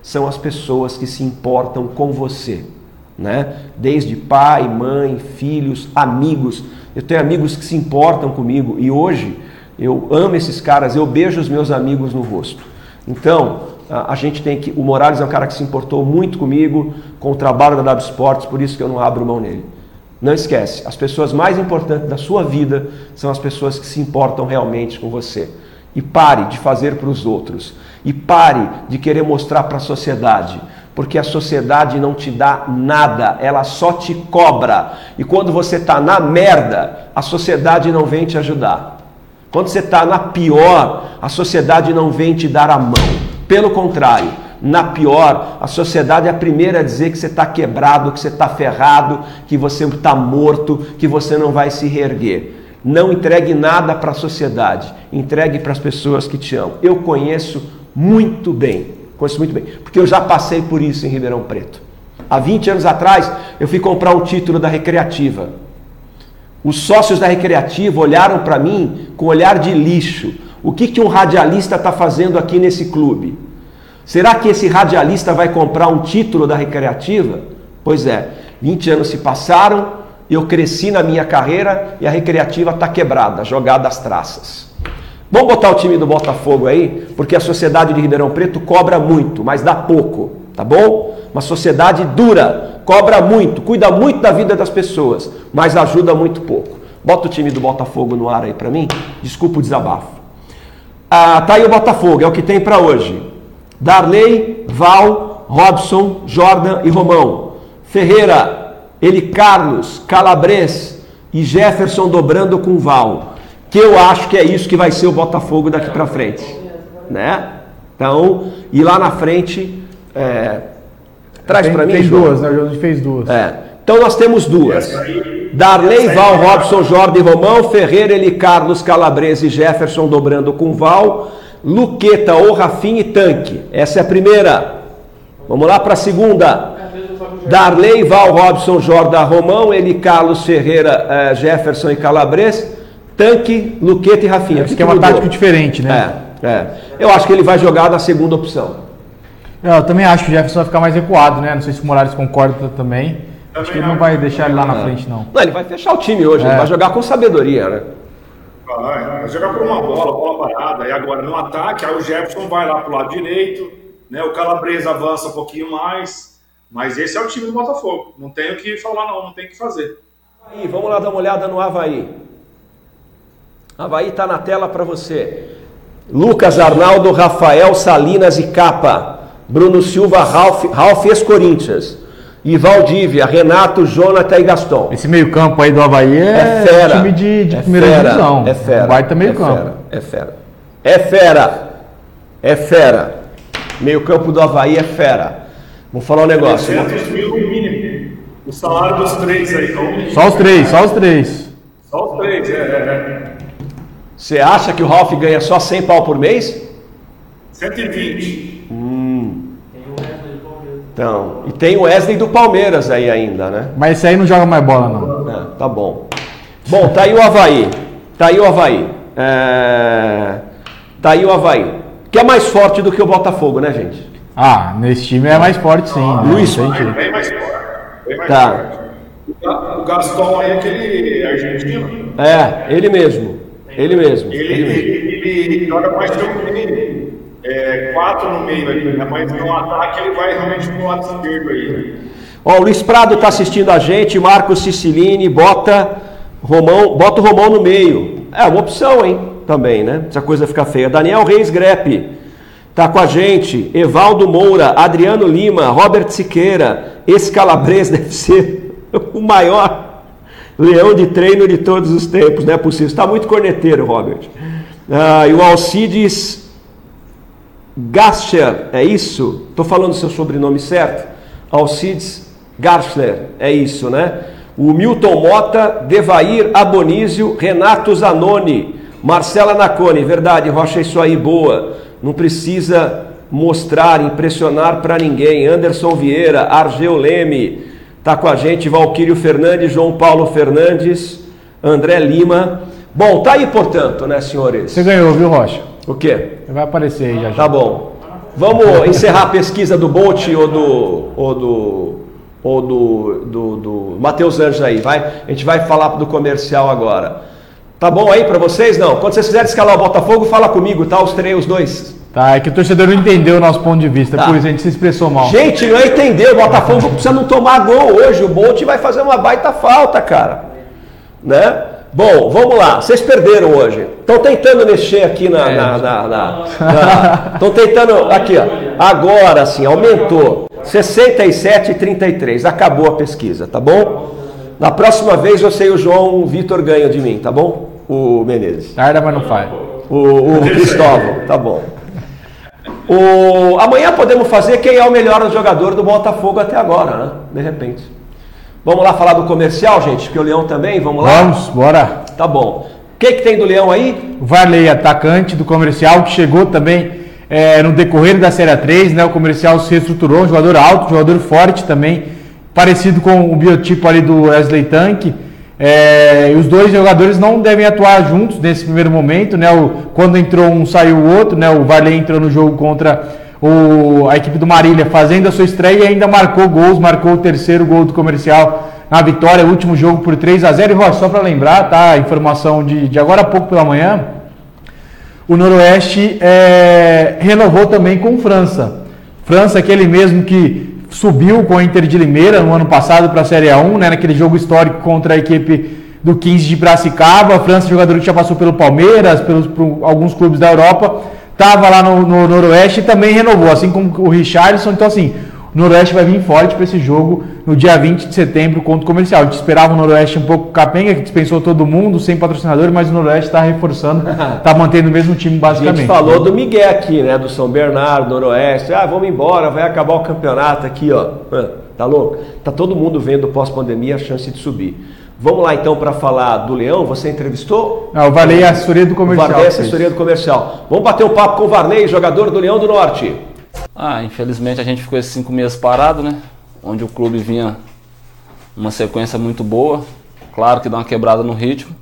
Speaker 9: são as pessoas que se importam com você, né? Desde pai, mãe, filhos, amigos. Eu tenho amigos que se importam comigo e hoje eu amo esses caras, eu beijo os meus amigos no rosto. Então, a, gente tem que. O Morales é um cara que se importou muito comigo, com o trabalho da W Sports, por isso que eu não abro mão nele. Não esquece, as pessoas mais importantes da sua vida são as pessoas que se importam realmente com você. E pare de fazer para os outros. E pare de querer mostrar para a sociedade. Porque a sociedade não te dá nada, ela só te cobra. E quando você está na merda, a sociedade não vem te ajudar. Quando você está na pior, a sociedade não vem te dar a mão. Pelo contrário, na pior, a sociedade é a primeira a dizer que você está quebrado, que você está ferrado, que você está morto, que você não vai se reerguer. Não entregue nada para a sociedade, entregue para as pessoas que te amam. Eu conheço muito bem, conheço muito bem, porque eu já passei por isso em Ribeirão Preto. Há 20 anos atrás, eu fui comprar um título da Recreativa. Os sócios da Recreativa olharam para mim com olhar de lixo. O que, que um radialista está fazendo aqui nesse clube? Será que esse radialista vai comprar um título da Recreativa? Pois é, 20 anos se passaram, eu cresci na minha carreira e a recreativa está quebrada, jogada às traças. Vamos botar o time do Botafogo aí, porque a sociedade de Ribeirão Preto cobra muito, mas dá pouco, tá bom? Uma sociedade dura, cobra muito, cuida muito da vida das pessoas, mas ajuda muito pouco. Bota o time do Botafogo no ar aí para mim. Desculpa o desabafo. Ah, tá aí o Botafogo, é o que tem para hoje. Darley, Val, Robson, Jordan e Romão. Ferreira, ele Carlos, Calabres e Jefferson dobrando com Val. Que eu acho que é isso que vai ser o Botafogo daqui para frente. Né? Então, e lá na frente, é, traz para mim.
Speaker 10: Tem duas, né? A gente fez duas.
Speaker 9: É. Então nós temos duas. Darley, Val, Robson, Jorge Romão, Ferreira, Eli Carlos, Calabrese e Jefferson dobrando com Val, Luqueta ou Rafinha e Tanque. Essa é a primeira. Vamos lá para a segunda. Darley, Val, Robson, Jordan, Romão, Eli, Carlos, Ferreira, eh, Jefferson e Calabres, Tanque, Luqueta e Rafinha.
Speaker 10: Acho que, que é uma tática diferente, né?
Speaker 9: É, é. Eu acho que ele vai jogar na segunda opção.
Speaker 10: Eu também acho que o Jefferson vai ficar mais recuado, né? Não sei se o Morales concorda também. Acho que ele não vai deixar ele lá na frente, não.
Speaker 9: Não, ele vai fechar o time hoje, é. ele vai jogar com sabedoria, né?
Speaker 11: Vai, vai jogar por uma bola, bola parada. E agora no ataque, aí o Jefferson vai lá pro lado direito, né? O Calabresa avança um pouquinho mais Mas esse é o time do Botafogo. Não tem o que falar, não, não tem o que fazer.
Speaker 9: Aí, vamos lá dar uma olhada no Havaí. Havaí está na tela para você. Lucas Arnaldo, Rafael Salinas e Capa. Bruno Silva, Ralf, Ralf ex-Corinthians. E Valdívia, Renato, Jonathan e Gaston.
Speaker 10: Esse meio-campo aí do Havaí é,
Speaker 9: É fera.
Speaker 10: time de, de
Speaker 9: É
Speaker 10: primeira
Speaker 9: fera.
Speaker 10: divisão.
Speaker 9: É fera.
Speaker 10: Um baita
Speaker 9: É
Speaker 10: meio-campo.
Speaker 9: fera. É fera. É fera. É fera. Meio-campo do Havaí é fera. Vou falar um negócio.
Speaker 11: 300 mil no mínimo. O salário dos três aí. Então,
Speaker 10: Só os três, só os três.
Speaker 11: Só os três, é, é, é.
Speaker 9: Você acha que o Ralf ganha só 100 pau por mês?
Speaker 11: 120.
Speaker 9: Hum. Então, e tem o Wesley do Palmeiras aí ainda, né?
Speaker 10: Mas esse aí não joga mais bola, não.
Speaker 9: É, tá bom. Bom, tá aí o Havaí. Tá aí o Havaí. É... Tá aí o Havaí. Que é mais forte do que o Botafogo, né, gente?
Speaker 10: Ah, nesse time é mais forte sim. né?
Speaker 9: Luiz,
Speaker 10: jeito.
Speaker 11: Bem mais forte. Bem mais
Speaker 9: Tá.
Speaker 11: forte. O Ga- O Gaston aí, aquele argentino,
Speaker 9: É, ele mesmo. Ele mesmo.
Speaker 11: ele,
Speaker 9: Ele mesmo.
Speaker 11: ele, ele joga mais meio. É, quatro no meio ali, né? mas no ataque ele vai realmente pro lado esquerdo aí.
Speaker 9: Ó, o Luiz Prado tá assistindo a gente, Marcos Sicilini, bota Romão, bota o Romão no meio. É uma opção, hein? Também, né? Se a coisa ficar feia. Daniel Reis Grepe tá com a gente. Evaldo Moura, Adriano Lima, Robert Siqueira. Esse Calabres deve ser o maior leão de treino de todos os tempos, não é possível. Está muito corneteiro, Robert. Ah, e o Alcides Gascher, é isso? Estou falando seu sobrenome certo? Alcides Garsler, é isso, né? O Milton Mota, Devair Abonísio, Renato Zanoni, Marcela Nacone, verdade, Rocha, isso aí, boa. Não precisa mostrar, impressionar para ninguém. Anderson Vieira, Argeu Leme, tá com a gente, Valquírio Fernandes, João Paulo Fernandes, André Lima. Bom, tá aí, portanto, né, senhores?
Speaker 10: Você ganhou, viu, Rocha?
Speaker 9: O quê?
Speaker 10: Vai aparecer aí já. já.
Speaker 9: Tá bom. Vamos encerrar a pesquisa do Bolt ou do. ou do. ou do. do, do Matheus Anjos aí, vai? A gente vai falar do comercial agora. Tá bom aí pra vocês? Não. Quando vocês quiserem escalar o Botafogo, fala comigo, tá? Os três, os dois.
Speaker 10: Tá, é que o torcedor não entendeu o nosso ponto de vista,
Speaker 9: Tá.
Speaker 10: por isso a gente se expressou mal.
Speaker 9: Gente, não entender. O Botafogo precisa não tomar gol hoje. O Bolt vai fazer uma baita falta, cara. Né? Bom, vamos lá. Vocês perderam hoje. Estão tentando mexer aqui na. Estão tentando. Aqui, ó. Agora sim, aumentou. 67 e 33. Acabou a pesquisa, tá bom? Na próxima vez você e o João Vitor ganham de mim, tá bom? O Menezes.
Speaker 10: Tarda, mas não faz.
Speaker 9: O, o Cristóvão, tá bom. O, amanhã podemos fazer quem é o melhor jogador do Botafogo até agora, né? De repente. Vamos lá falar do comercial, gente? Que o Leão também, vamos lá?
Speaker 10: Vamos, bora.
Speaker 9: Tá bom. O que, que tem do Leão aí?
Speaker 10: O Varley, atacante do comercial, que chegou também é, no decorrer da Série 3, né? O comercial se reestruturou, um jogador alto, jogador forte também, parecido com o biotipo ali do Wesley Tank. É, os dois jogadores não devem atuar juntos nesse primeiro momento, né? O, quando entrou um, saiu o outro, né? O Varley entrou no jogo contra o, a equipe do Marília, fazendo a sua estreia e ainda marcou gols, marcou o terceiro gol do comercial na vitória, último jogo por 3 a 0 E Rocha, só para lembrar, tá? Informação de, de agora há pouco pela manhã, o Noroeste é, renovou também com França. França, aquele mesmo que subiu com a Inter de Limeira no ano passado para a Série A1, né, naquele jogo histórico contra a equipe do 15 de Piracicaba. A França, jogador que já passou pelo Palmeiras, pelos, por alguns clubes da Europa, estava lá no, no Noroeste e também renovou, assim como o Richarlison. Então, assim, o Noroeste vai vir forte para esse jogo no dia 20 de setembro contra o Comercial. A gente esperava o Noroeste um pouco capenga, que dispensou todo mundo, sem patrocinador, mas o Noroeste está reforçando, está mantendo o mesmo time
Speaker 9: A
Speaker 10: basicamente.
Speaker 9: gente falou do Miguel aqui, né? Do São Bernardo, Noroeste. Ah, vamos embora, vai acabar o campeonato aqui, ó. Tá louco? Tá todo mundo vendo pós-pandemia a chance de subir. Vamos lá então para falar do Leão. Você entrevistou?
Speaker 10: Ah, o Varley é a assessoria do comercial.
Speaker 9: O Varley é a assessoria do comercial. Vamos bater um papo com o Varley, jogador do Leão do Norte.
Speaker 21: Ah, infelizmente a gente ficou esses cinco meses parado, né? Onde o clube vinha uma sequência muito boa. Claro que dá uma quebrada no ritmo,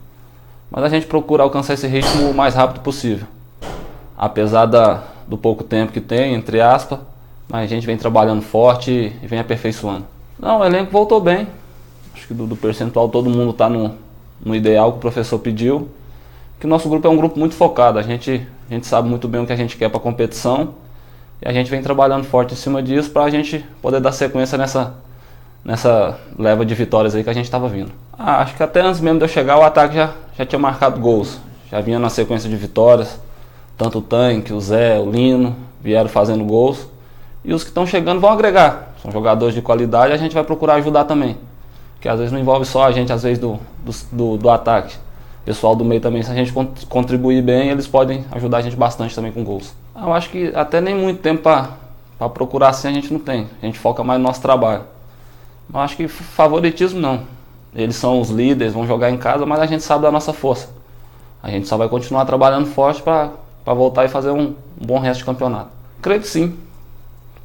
Speaker 21: mas a gente procura alcançar esse ritmo o mais rápido possível. Apesar da, do pouco tempo que tem, entre aspas, mas a gente vem trabalhando forte e vem aperfeiçoando. Não, o elenco voltou bem. Acho que do, do percentual todo mundo está no, no ideal que o professor pediu. Que o nosso grupo é um grupo muito focado. A gente, a gente sabe muito bem o que a gente quer para a competição E a gente vem trabalhando forte em cima disso para a gente poder dar sequência nessa, nessa leva de vitórias aí que a gente estava vindo. Ah, acho que até antes mesmo de eu chegar o ataque já, já tinha marcado gols. Já vinha na sequência de vitórias. Tanto o Tanque, o Zé, o Lino vieram fazendo gols. E os que estão chegando vão agregar. São jogadores de qualidade a gente vai procurar ajudar também. Que às vezes não envolve só a gente, às vezes do, do, do, do ataque. Pessoal do meio também, se a gente contribuir bem, eles podem ajudar a gente bastante também com gols. Eu acho que até nem muito tempo para procurar assim a gente não tem. A gente foca mais no nosso trabalho. Eu acho que favoritismo não. Eles são os líderes, vão jogar em casa, mas a gente sabe da nossa força. A gente só vai continuar trabalhando forte para voltar e fazer um, um bom resto de campeonato. Creio que sim.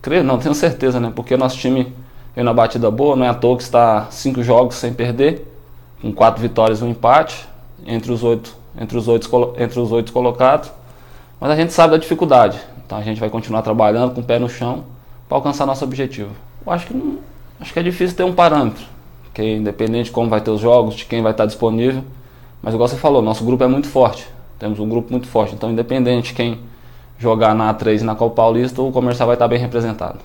Speaker 21: Creio, não, tenho certeza, né? Porque nosso time veio na batida boa, não é à toa que está cinco jogos sem perder, com quatro vitórias e um empate entre os oito, entre os oito, entre os oito colocados. Mas a gente sabe da dificuldade, então a gente vai continuar trabalhando com o pé no chão para alcançar nosso objetivo. Eu acho que não, acho que é difícil ter um parâmetro, que independente de como vai ter os jogos, de quem vai estar disponível, mas igual você falou, nosso grupo é muito forte. Temos um grupo muito forte, então independente de quem jogar na A3 e na Copa Paulista, o comercial vai estar bem representado.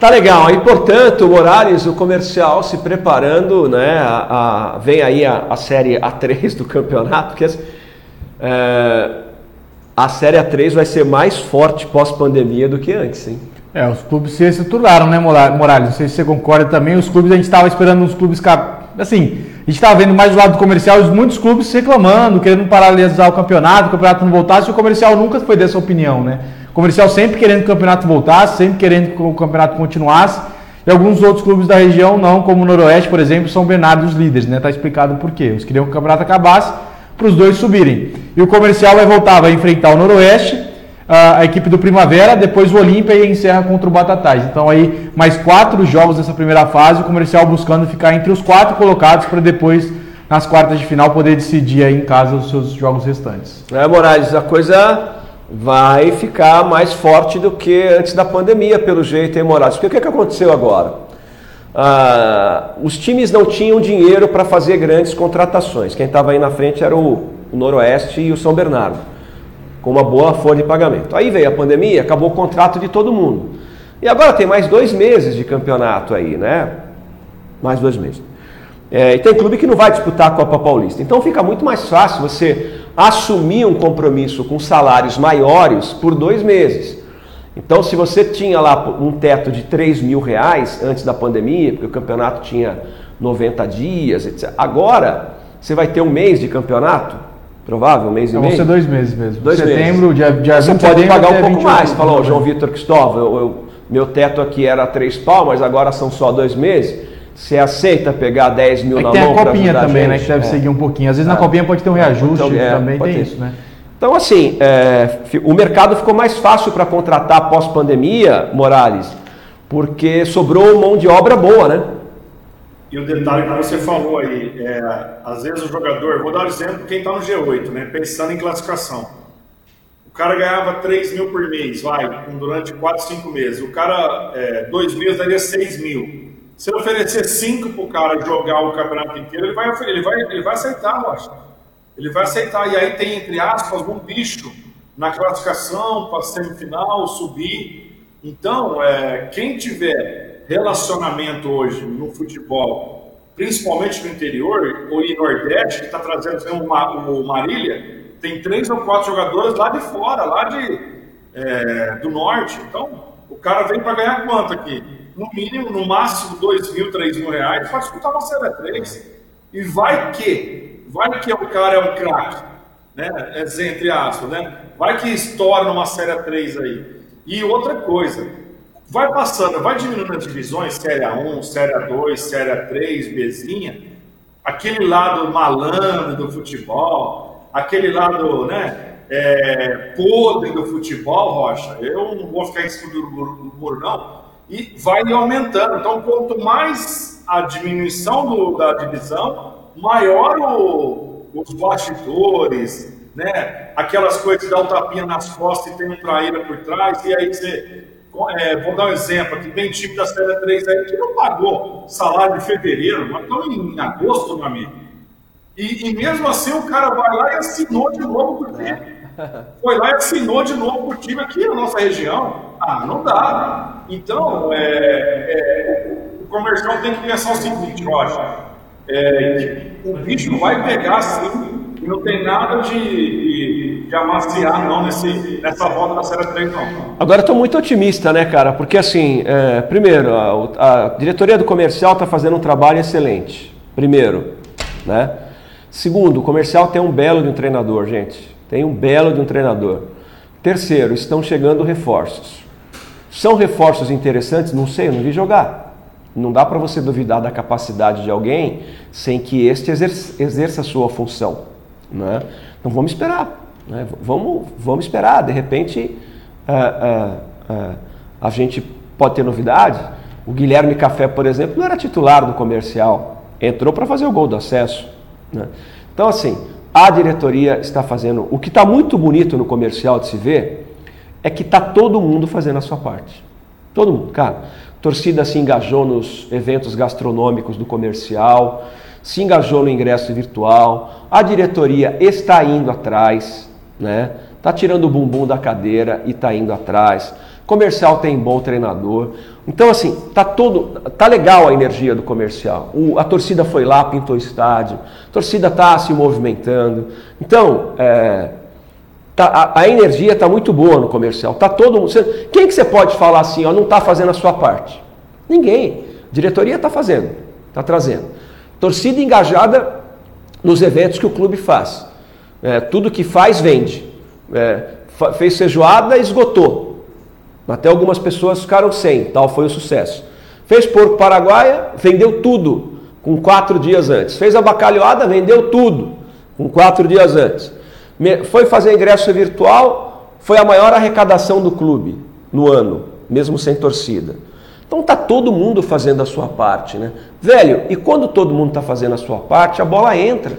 Speaker 9: Tá legal. Aí, portanto, Morales, o comercial se preparando, né? A, a, vem aí a, a, série A3 do campeonato, porque é, a série A3 vai ser mais forte pós-pandemia do que antes, hein?
Speaker 10: É, os clubes se estruturaram, né, Morales? Não sei se você concorda também. Os clubes, a gente estava esperando uns clubes. Assim, a gente estava vendo mais do lado do comercial, muitos clubes reclamando, querendo paralisar o campeonato, o campeonato não voltasse, e o comercial nunca foi dessa opinião, né? Comercial sempre querendo que o campeonato voltasse, sempre querendo que o campeonato continuasse. E alguns outros clubes da região não, como o Noroeste, por exemplo, São Bernardo os líderes, né? Tá explicado por quê. Eles queriam que o campeonato acabasse para os dois subirem. E o comercial vai voltar, vai enfrentar o Noroeste, a equipe do Primavera, depois o Olímpia e encerra contra o Batatais. Então aí mais quatro jogos nessa primeira fase, o comercial buscando ficar entre os quatro colocados para depois nas quartas de final poder decidir aí em casa os seus jogos restantes.
Speaker 9: É, Moraes, a coisa vai ficar mais forte do que antes da pandemia, pelo jeito, hein, Moraes? Porque o que, é que aconteceu agora? Ah, os times não tinham dinheiro para fazer grandes contratações. Quem estava aí na frente era o, o Noroeste e o São Bernardo com uma boa folha de pagamento. Aí veio a pandemia, acabou o contrato de todo mundo. E agora tem mais dois meses de campeonato aí, né? Mais dois meses. É, e tem clube que não vai disputar a Copa Paulista. Então fica muito mais fácil você assumir um compromisso com salários maiores por dois meses. Então, se você tinha lá um teto de 3 mil reais antes da pandemia, porque o campeonato tinha 90 dias, etc. Agora, você vai ter um mês de campeonato, provável, um mês e
Speaker 10: então,
Speaker 9: meio.
Speaker 10: Vão ser dois meses mesmo.
Speaker 9: Dois
Speaker 10: setembro,
Speaker 9: meses.
Speaker 10: dia, dia
Speaker 9: Você
Speaker 10: 20
Speaker 9: pode pagar um pouco
Speaker 10: 28
Speaker 9: mais. Falou, João Vitor Cristóvão, eu, eu, meu teto aqui era três pau, mas agora são só dois meses. Você aceita pegar 10 mil
Speaker 10: é
Speaker 9: na
Speaker 10: tem
Speaker 9: mão
Speaker 10: a copinha também, né? Que deve
Speaker 9: é.
Speaker 10: seguir um pouquinho. Às vezes na copinha pode ter um reajuste,
Speaker 9: Então, é,
Speaker 10: também tem
Speaker 9: ter.
Speaker 10: isso, né?
Speaker 9: Então, assim, é, o mercado ficou mais fácil para contratar pós-pandemia, Morales, porque sobrou mão de obra boa, né?
Speaker 11: E o detalhe que você falou aí, é, às vezes o jogador, vou dar um exemplo, quem está no G8, né, pensando em classificação. O cara ganhava 3 mil por mês, vai, durante 4, 5 meses. O cara, é, dois meses, daria 6 mil. Se oferecer 5 para o cara jogar o campeonato inteiro, ele vai, ele vai, ele vai aceitar, eu acho. Ele vai aceitar. E aí tem, entre aspas, um bicho na classificação para semifinal, subir. Então, é, quem tiver relacionamento hoje no futebol, principalmente no interior, ou em Nordeste, que está trazendo o Marília, tem três ou quatro jogadores lá de fora, lá de, é, do norte. Então, o cara vem para ganhar quanto aqui? No mínimo, no máximo, dois mil, três mil reais para disputar uma Série 3. E vai que, vai que o cara é um craque, né? Entre aspas, né? Vai que estoura numa Série 3 aí. E outra coisa, vai passando, vai diminuindo as divisões, Série A1, Série A2, Série A3, Bzinha, aquele lado malandro do futebol, aquele lado, né, é, podre do futebol, Rocha, eu não vou ficar em cima do muro, não, e vai aumentando. Então, quanto mais a diminuição do, da divisão, maior o, os bastidores, né, aquelas coisas que dá um tapinha nas costas e tem um traíra por trás, e aí você é, vou dar um exemplo aqui, tem time da Série 3 aí que não pagou salário de fevereiro, mas estão em agosto, meu amigo. E, e mesmo assim o cara vai lá e assinou de novo pro time. Foi lá e assinou de novo pro time aqui na nossa região. Ah, não dá. Então, é, é, o comercial tem que pensar o seguinte, Rocha. É, o bicho vai pegar sim, e não tem nada de, de, de amaciar não nesse, nessa volta da Série 3 não.
Speaker 9: Agora estou muito otimista, né, cara? Porque assim, é, primeiro, a, a, diretoria do comercial está fazendo um trabalho excelente. Primeiro, né? Segundo, o comercial tem um belo de um treinador, gente. Tem um belo de um treinador. Terceiro, estão chegando reforços. São reforços interessantes? Não sei, eu não vi jogar. Não dá para você duvidar da capacidade de alguém sem que este exerça, a sua função. Né? Então vamos esperar. Né? Vamos, vamos esperar. De repente uh, uh, uh, a gente pode ter novidade. O Guilherme Café, por exemplo, não era titular do comercial. Entrou para fazer o gol do acesso. Né? Então, assim, a diretoria está fazendo. O que está muito bonito no comercial de se ver é que está todo mundo fazendo a sua parte. Todo mundo, cara. Torcida se engajou nos eventos gastronômicos do comercial, se engajou no ingresso virtual, a diretoria está indo atrás, né? Está tirando o bumbum da cadeira e está indo atrás. Comercial tem bom treinador. Então, assim, tá todo. tá legal a energia do comercial. O, a torcida foi lá, pintou o estádio, a torcida está se movimentando. Então, é, tá, a, a, energia está muito boa no comercial. Tá todo mundo. Quem que você pode falar assim, ó, não está fazendo a sua parte? Ninguém. A diretoria está fazendo, está trazendo. Torcida engajada nos eventos que o clube faz. É, tudo que faz, vende. É, fez feijoada, esgotou. Até algumas pessoas ficaram sem, tal foi o sucesso. Fez porco paraguaia, vendeu tudo com quatro dias antes. Fez a bacalhoada, vendeu tudo com quatro dias antes. Foi fazer ingresso virtual, foi a maior arrecadação do clube no ano, mesmo sem torcida. Então tá todo mundo fazendo a sua parte, né? Velho, e quando todo mundo está fazendo a sua parte, a bola entra.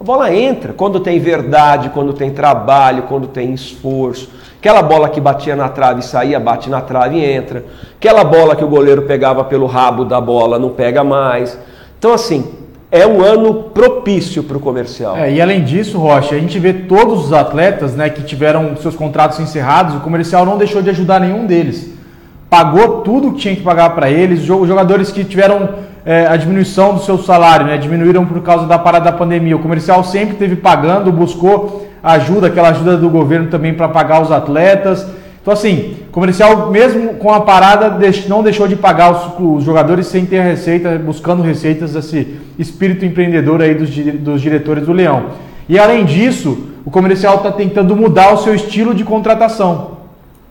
Speaker 9: A bola entra quando tem verdade, quando tem trabalho, quando tem esforço. Aquela bola que batia na trave e saía, bate na trave e entra. Aquela bola que o goleiro pegava pelo rabo da bola, não pega mais. Então, assim, é um ano propício para o comercial.
Speaker 10: É, e além disso, Rocha, a gente vê todos os atletas né, que tiveram seus contratos encerrados, o comercial não deixou de ajudar nenhum deles. Pagou tudo que tinha que pagar para eles. Os jogadores que tiveram é, a diminuição do seu salário, né, diminuíram por causa da parada da pandemia. O comercial sempre teve pagando, buscou ajuda, aquela ajuda do governo também para pagar os atletas. Então, assim, comercial, mesmo com a parada, não deixou de pagar os, os jogadores sem ter receita, buscando receitas, esse espírito empreendedor aí dos, dos diretores do Leão. E além disso, o comercial está tentando mudar o seu estilo de contratação.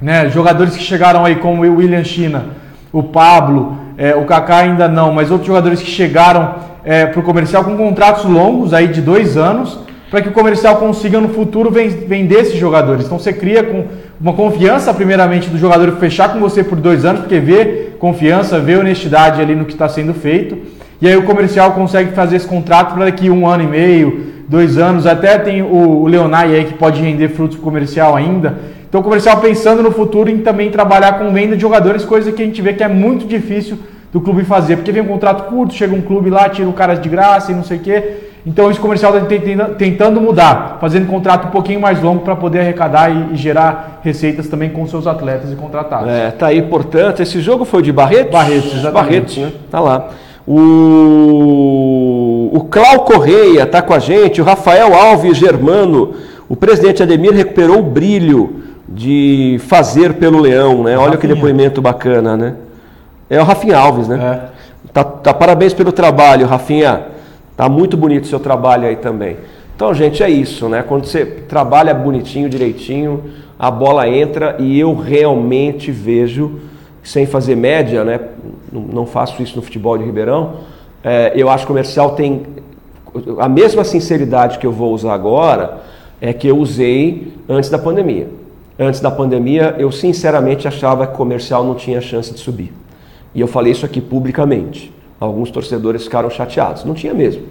Speaker 10: Né? Jogadores que chegaram aí, como o William China, o Pablo, é, o Kaká ainda não, mas outros jogadores que chegaram é, para o comercial com contratos longos aí de dois anos para que o comercial consiga no futuro vender esses jogadores. Então você cria com uma confiança, primeiramente, do jogador fechar com você por dois anos, porque vê confiança, vê honestidade ali no que está sendo feito. E aí o comercial consegue fazer esse contrato para daqui um ano e meio, dois anos, até tem o, Leonai aí que pode render frutos comercial ainda. Então o comercial pensando no futuro em também trabalhar com venda de jogadores, coisa que a gente vê que é muito difícil do clube fazer, porque vem um contrato curto, chega um clube lá, tira o cara de graça e não sei o quê. Então esse comercial está tentando mudar, fazendo contrato um pouquinho mais longo para poder arrecadar e, e, gerar receitas também com seus atletas e contratados.
Speaker 9: É, tá aí, portanto, esse jogo foi de Barretos?
Speaker 10: Barretos, exatamente.
Speaker 9: Barretos, né? Tá lá. O, o Clau Correia está com a gente, o Rafael Alves Germano, o presidente Ademir recuperou o brilho de fazer pelo Leão, né? Olha Rafinha. que depoimento bacana, né? É o Rafinha Alves, né? É. Tá, tá, parabéns pelo trabalho, Rafinha. Tá muito bonito o seu trabalho aí também. Então, gente, é isso, né? Quando você trabalha bonitinho, direitinho, a bola entra e eu realmente vejo, sem fazer média, né? Não faço isso no futebol de Ribeirão. É, eu acho que o comercial tem a mesma sinceridade que eu vou usar agora é que eu usei antes da pandemia. Antes da pandemia, eu sinceramente achava que o comercial não tinha chance de subir. E eu falei isso aqui publicamente. Alguns torcedores ficaram chateados. Não tinha mesmo.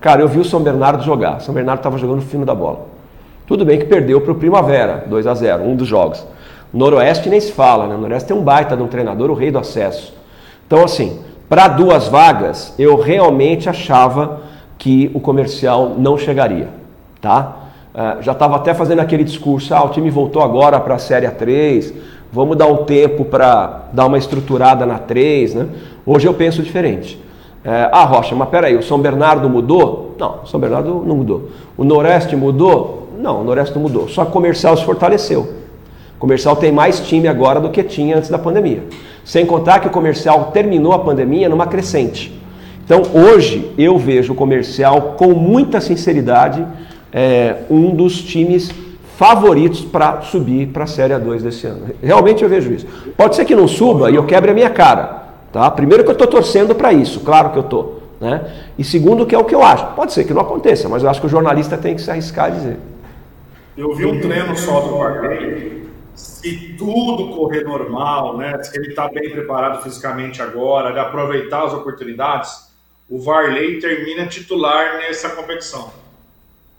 Speaker 9: Cara, eu vi o São Bernardo jogar. São Bernardo estava jogando o fino da bola. Tudo bem que perdeu para o Primavera, 2 a 0 um dos jogos. Noroeste nem se fala, né? Noroeste tem um baita de um treinador, o rei do acesso. Então, assim, para duas vagas, eu realmente achava que o comercial não chegaria, tá? É, já estava até fazendo aquele discurso, ah, o time voltou agora para a Série A3, vamos dar um tempo para dar uma estruturada na 3, né? Hoje eu penso diferente. É, ah, Rocha, mas peraí, o São Bernardo mudou? Não, o São Bernardo não mudou. O Noroeste mudou? Não, o Noroeste não mudou. Só que o comercial se fortaleceu. O comercial tem mais time agora do que tinha antes da pandemia. Sem contar que o comercial terminou a pandemia numa crescente. Então hoje eu vejo o comercial com muita sinceridade é, um dos times favoritos para subir para a Série A2 desse ano. Realmente eu vejo isso. Pode ser que não suba e eu quebre a minha cara. Tá? Primeiro que eu estou torcendo para isso, claro que eu estou. Né? E segundo que é o que eu acho. Pode ser que não aconteça, mas eu acho que o jornalista tem que se arriscar a dizer.
Speaker 11: Eu vi um treino só do Varley. Se tudo correr normal, né? Se ele está bem preparado fisicamente agora, de aproveitar as oportunidades, o Varley termina titular nessa competição.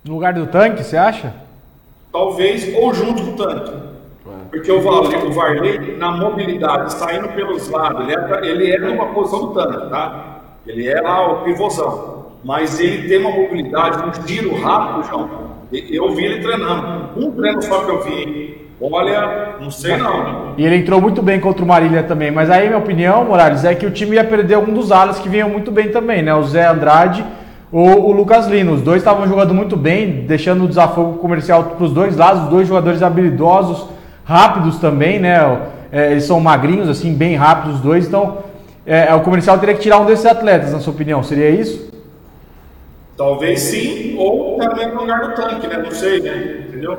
Speaker 10: No lugar do tanque, você acha?
Speaker 11: Talvez, ou junto com o tanque. Porque o Varley, o Varley, na mobilidade, saindo pelos lados, ele é, ele é numa posição do tanque, tá? Ele é lá o pivôzão. Mas ele tem uma mobilidade, um giro rápido, João. Eu vi ele treinando. Um treino só que eu vi. Olha, não sei não.
Speaker 10: E ele entrou muito bem contra o Marília também. Mas aí, minha opinião, Morales, é que o time ia perder algum dos alas que vinham muito bem também, né? O Zé Andrade ou o Lucas Lino. Os dois estavam jogando muito bem, deixando o desafogo comercial para os dois lados. Os dois jogadores habilidosos, rápidos também, né? É, eles são magrinhos, assim, bem rápidos os dois. Então, é, é, o comercial teria que tirar um desses atletas, na sua opinião. Seria isso?
Speaker 11: Talvez sim, ou também no lugar do tanque, né? Não sei, né? Entendeu?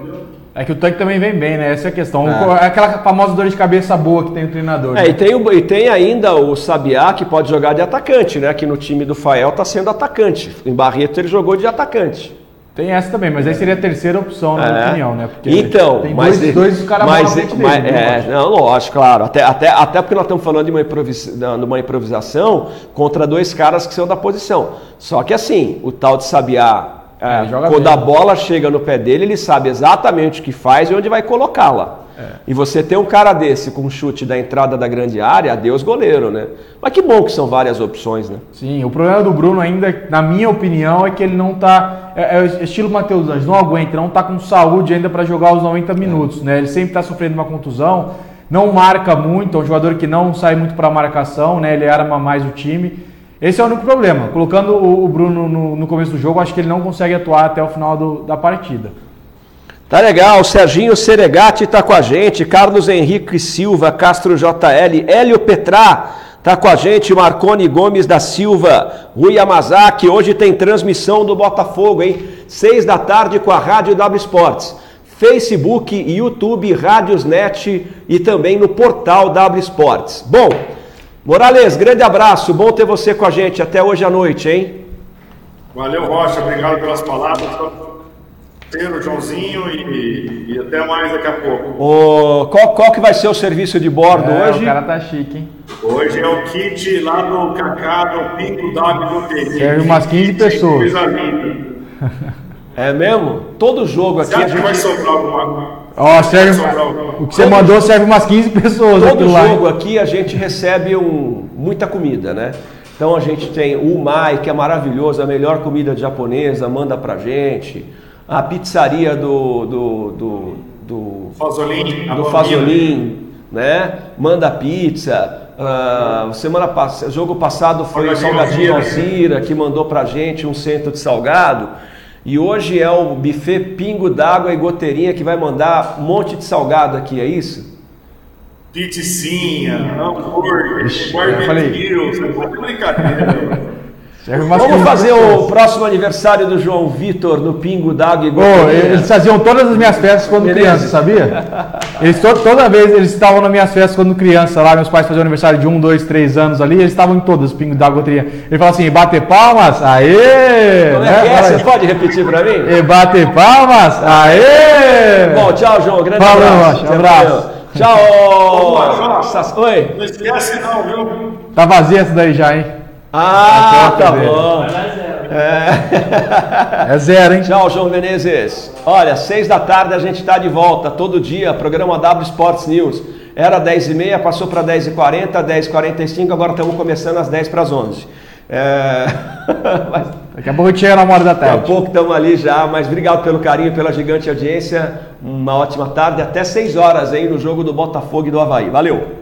Speaker 10: É que o tanque também vem bem, né? Essa é a questão. É. Aquela famosa dor de cabeça boa que tem o treinador.
Speaker 9: É,
Speaker 10: né?
Speaker 9: e, tem o, e tem ainda o Sabiá que pode jogar de atacante, né? Aqui no time do Fael tá sendo atacante. Em Barreto ele jogou de atacante.
Speaker 10: Tem essa também, mas aí seria a terceira opção, na
Speaker 9: É.
Speaker 10: minha opinião, né? Porque
Speaker 9: então,
Speaker 10: tem
Speaker 9: mas
Speaker 10: dois, dois caras
Speaker 9: mas, mas-
Speaker 10: dele, né?
Speaker 9: é, não, lógico, claro. Até, até, até porque nós estamos falando de uma, de uma improvisação contra dois caras que são da posição. Só que assim, o tal de Sabiá, é, quando
Speaker 10: bem.
Speaker 9: a bola chega no pé dele, ele sabe exatamente o que faz e onde vai colocá-la.
Speaker 10: É.
Speaker 9: E você ter um cara desse com um chute da entrada da grande área, adeus goleiro, né? Mas que bom que são várias opções, né?
Speaker 10: Sim, o problema do Bruno ainda, na minha opinião, é que ele não tá. É, é estilo Matheus Anjos, não aguenta, não tá com saúde ainda para jogar os 90 minutos, né? Ele sempre tá sofrendo uma contusão, não marca muito, é um jogador que não sai muito para marcação, né? Ele arma mais o time. Esse é o único problema. Colocando o, Bruno no, no começo do jogo, acho que ele não consegue atuar até o final do- da partida.
Speaker 9: Tá legal, Serginho Seregati tá com a gente, Carlos Henrique Silva, Castro JL, Hélio Petrá tá com a gente, Marcone Gomes da Silva, Rui Yamazaki, hoje tem transmissão do Botafogo, hein? Seis da tarde com a Rádio W Sports. Facebook, YouTube, Rádiosnet e também no portal W Sports. Bom, Morales, grande abraço, bom ter você com a gente até hoje à noite, hein?
Speaker 11: Valeu, Rocha. Obrigado pelas palavras. Ter o Joãozinho e, e até mais daqui a pouco.
Speaker 9: Ô, qual, qual que vai ser o serviço de bordo
Speaker 10: É,
Speaker 9: hoje?
Speaker 10: O cara tá chique, hein?
Speaker 11: Hoje é o kit lá do Cacá, do Pingo W Loteria.
Speaker 10: Serve umas 15 pessoas.
Speaker 11: Coisa.
Speaker 9: É mesmo? Todo jogo aqui
Speaker 11: Você
Speaker 9: a
Speaker 11: acha que vai
Speaker 9: gente.
Speaker 11: sobrar alguma
Speaker 10: Ó, serve, o que você mandou serve umas 15 pessoas
Speaker 9: Todo
Speaker 10: aquilo lá.
Speaker 9: jogo aqui a gente recebe um, muita comida, né? Então a gente tem o Mai, que é maravilhoso, a melhor comida japonesa, manda pra gente. A pizzaria do. do, do, do
Speaker 11: Fazolim, a
Speaker 9: do. Fazolim, né? Manda pizza. Ah, semana passada, jogo passado foi o
Speaker 11: Salgadinho Alzira.
Speaker 9: Alzira, que mandou pra gente um centro de salgado. E hoje é o buffet Pingo d'Água e Goteirinha que vai mandar um monte de salgado aqui, é isso?
Speaker 11: Pizzinha, hambúrguer,
Speaker 10: já falei.
Speaker 11: barbecue. Você tá de brincadeira.
Speaker 10: Serve umas
Speaker 9: Vamos
Speaker 10: 15
Speaker 9: fazer o próximo aniversário do João Vitor no Pingo d'Água e Goteirinha.
Speaker 10: eles faziam todas as minhas festas quando
Speaker 9: Beleza.
Speaker 10: criança, sabia? Eles to- toda vez eles estavam nas minhas festas quando criança lá, meus pais faziam aniversário de um, dois, três anos ali, eles estavam em todas, pingo da goteria. Ele fala assim, bater palmas, aê!
Speaker 9: Como é
Speaker 10: né?
Speaker 9: que é?
Speaker 10: Fala
Speaker 9: Você
Speaker 10: aí.
Speaker 9: pode repetir pra mim?
Speaker 10: E bater palmas, aê!
Speaker 9: Bom, tchau, João. Grande
Speaker 10: Falou,
Speaker 9: abraço.
Speaker 10: Rocha, abraço.
Speaker 9: Tchau. Oi.
Speaker 11: Não esquece não, viu?
Speaker 10: Tá vazia essa daí já, hein?
Speaker 9: Ah,
Speaker 10: Até
Speaker 9: tá
Speaker 10: a TV.
Speaker 9: bom. É.
Speaker 10: É zero, hein?
Speaker 9: Tchau, João Menezes. Olha, seis da tarde a gente está de volta, todo dia, programa W Sports News. Era 10 e meia, passou para 10 e 40, 10 e 45, agora estamos começando às 10 para as 11. É... Mas
Speaker 10: Daqui a pouco a gente chega na hora da
Speaker 9: Daqui a
Speaker 10: tarde.
Speaker 9: pouco estamos ali já, mas obrigado pelo carinho, pela gigante audiência. Uma ótima tarde, até 6 horas aí no jogo do Botafogo e do Havaí. Valeu!